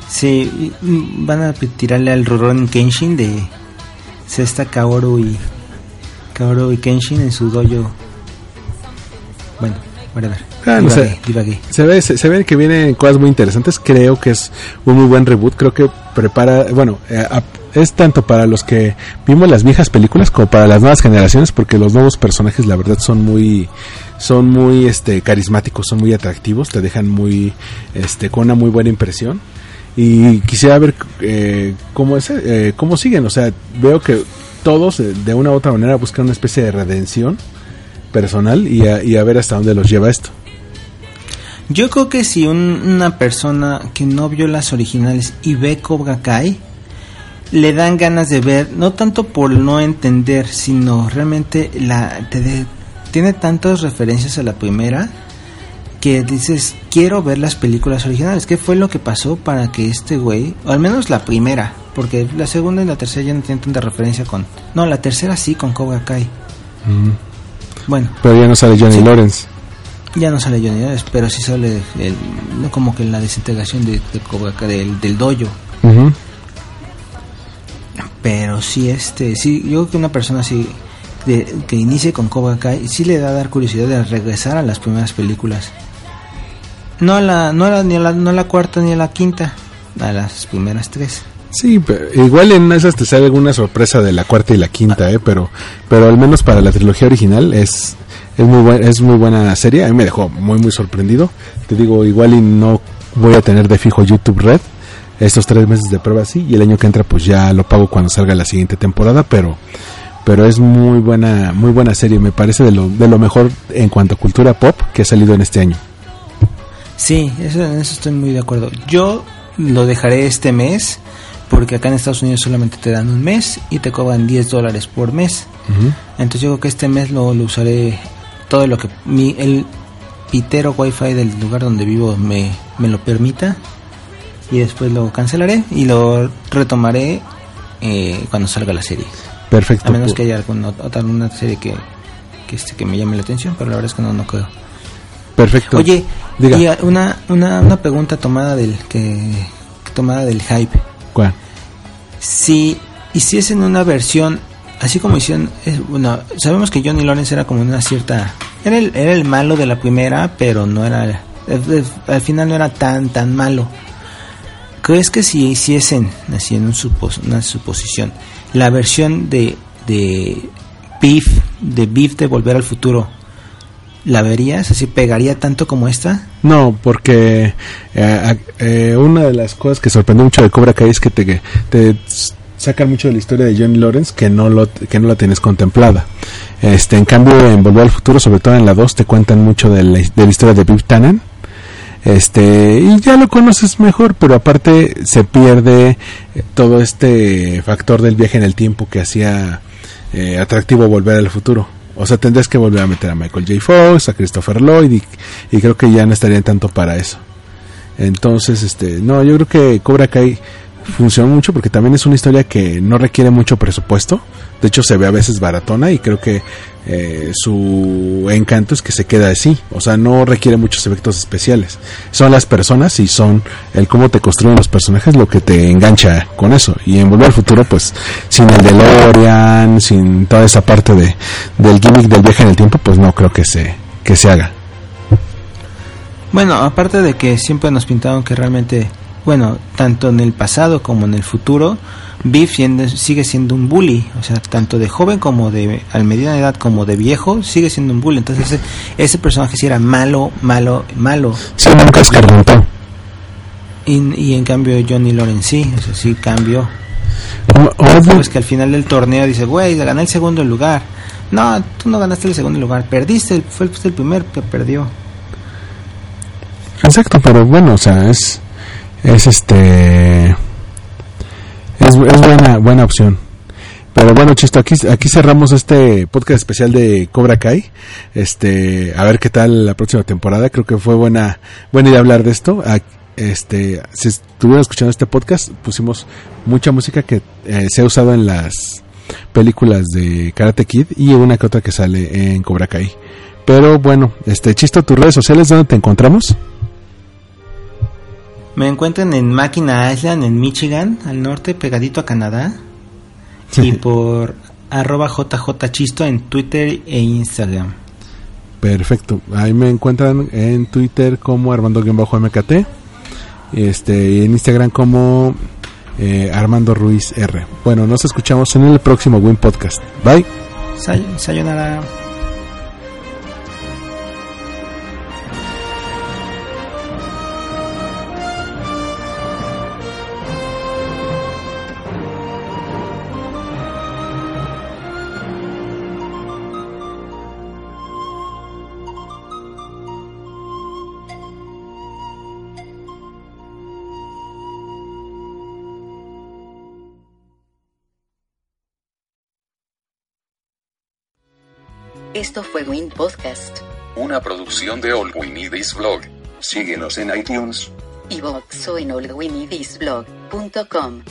Sí, van a tirarle al Rurouni Kenshin de Sesta Kaoru y Kaoru y Kenshin en su dojo. Bueno, whatever. Ah, no sé. Se ve, se, se ve que vienen cosas muy interesantes. Creo que es un muy buen reboot. Creo que prepara, bueno, eh, es tanto para los que vimos las viejas películas como para las nuevas generaciones, porque los nuevos personajes, la verdad, son muy, son muy, este, carismáticos, son muy atractivos, te dejan muy, este, con una muy buena impresión. Y quisiera ver eh, cómo es, eh, cómo siguen. O sea, veo que todos eh, de una u otra manera buscan una especie de redención personal y a, y a ver hasta dónde los lleva esto. Yo creo que si un- una persona que no vio las originales y ve Cobra Kai, le dan ganas de ver, no tanto por no entender, sino realmente la te de- tiene tantas referencias a la primera que dices, quiero ver las películas originales. ¿Qué fue lo que pasó para que este güey, o al menos la primera, porque la segunda y la tercera ya no tienen tanta referencia con... No, la tercera sí con Cobra Kai. Bueno, Pero ya no sale Johnny Sí. Lawrence. ya no sale Johnny Depp, pero sí sale el, no como que la desintegración de, de del, del dojo. Ujú. Pero sí, este, sí, yo creo que una persona así de, que inicie con Cobra Kai, sí le da a dar curiosidad de regresar a las primeras películas. No a la, no a la, ni a la, no a la cuarta ni a la quinta, a las primeras tres. Sí, igual en esas te sale alguna sorpresa de la cuarta y la quinta, ¿eh? Pero, pero al menos para la trilogía original es, es muy buen- es muy buena serie. A mí me dejó muy muy sorprendido. Te digo, igual y no voy a tener de fijo YouTube Red estos tres meses de prueba sí y el año que entra pues ya lo pago cuando salga la siguiente temporada, pero pero es muy buena muy buena serie. Me parece de lo de lo mejor en cuanto a cultura pop que ha salido en este año. Sí, eso, en eso estoy muy de acuerdo. Yo lo dejaré este mes, porque acá en Estados Unidos solamente te dan un mes y te cobran 10 dólares por mes. Entonces yo creo que este mes lo, lo usaré todo lo que mi, el pitero wifi del lugar donde vivo me, me lo permita y después lo cancelaré y lo retomaré eh, cuando salga la serie. Perfecto. A menos que haya alguna otra una serie que, que, este, que me llame la atención, pero la verdad es que no, no creo. Perfecto. Oye, Diga. y a- una, una, una pregunta tomada del que tomada del hype. ¿Cuál? Si hiciesen una versión, así como hicieron, es- bueno, sabemos que Johnny Lawrence era como una cierta, era el, era el malo de la primera, pero no era, eh, eh, al final no era tan, tan malo. ¿Crees que si hiciesen, así en un una suposición, la versión de, de Beef, de Beef de Volver al Futuro, ¿la verías? ¿Así pegaría tanto como esta? No, porque eh, eh, una de las cosas que sorprendió mucho de Cobra Kai es que te, te sacan mucho de la historia de Johnny Lawrence que no lo que no la tienes contemplada. Este, en cambio, en Volver al Futuro, sobre todo en la 2, te cuentan mucho de la, de la historia de Biff Tannen. Este, y ya lo conoces mejor, pero aparte se pierde eh, todo este factor del viaje en el tiempo que hacía atractivo Volver al Futuro. O sea, tendrías que volver a meter a Michael J. Fox, a Christopher Lloyd, y, creo que ya no estarían tanto para eso. Entonces, este, no, yo creo que Cobra Kai funciona mucho porque también es una historia que no requiere mucho presupuesto. De hecho, se ve a veces baratona y creo que eh, su encanto es que se queda así. O sea, no requiere muchos efectos especiales. Son las personas y son el cómo te construyen los personajes lo que te engancha con eso. Y en Volver al Futuro, pues, sin el DeLorean, sin toda esa parte de, del gimmick del viaje en el tiempo, pues no creo que se, que se haga. Bueno, aparte de que siempre nos pintaron que realmente, bueno, tanto en el pasado como en el futuro, Biff sigue siendo un bully, o sea, tanto de joven como de a mediana edad como de viejo, sigue siendo un bully. Entonces ese, ese personaje sí era malo, malo, malo. Sí, nunca escarmentó. Y, y en cambio Johnny Lawrence sí, o sea, sí cambió. Sabes que al final del torneo dice, güey, gané el segundo lugar. No, tú no ganaste el segundo lugar, perdiste, fue el, el primer que perdió. Exacto, pero bueno, o sea, es es este es, buena buena opción. Pero bueno, Chisto, aquí aquí cerramos este podcast especial de Cobra Kai. Este, a ver qué tal la próxima temporada. Creo que fue buena buena idea hablar de esto. A- Este, si estuvieron escuchando este podcast, pusimos mucha música que eh, se ha usado en las películas de Karate Kid y una que otra que sale en Cobra Kai. Pero bueno, este Chisto, tus redes sociales, ¿dónde te encontramos? Me encuentran en Máquina Island, en Michigan, al norte, pegadito a Canadá. Y por arroba jjchisto en Twitter e Instagram. Perfecto. Ahí me encuentran en Twitter como Armando-MKT. Este, y en Instagram como eh, Armando Ruiz R. Bueno, nos escuchamos en el próximo Win Podcast. Bye. Say- sayonara. Podcast, Una producción de All We Need Is Blog. Síguenos en iTunes. y Voxo en allwinidisblog.com.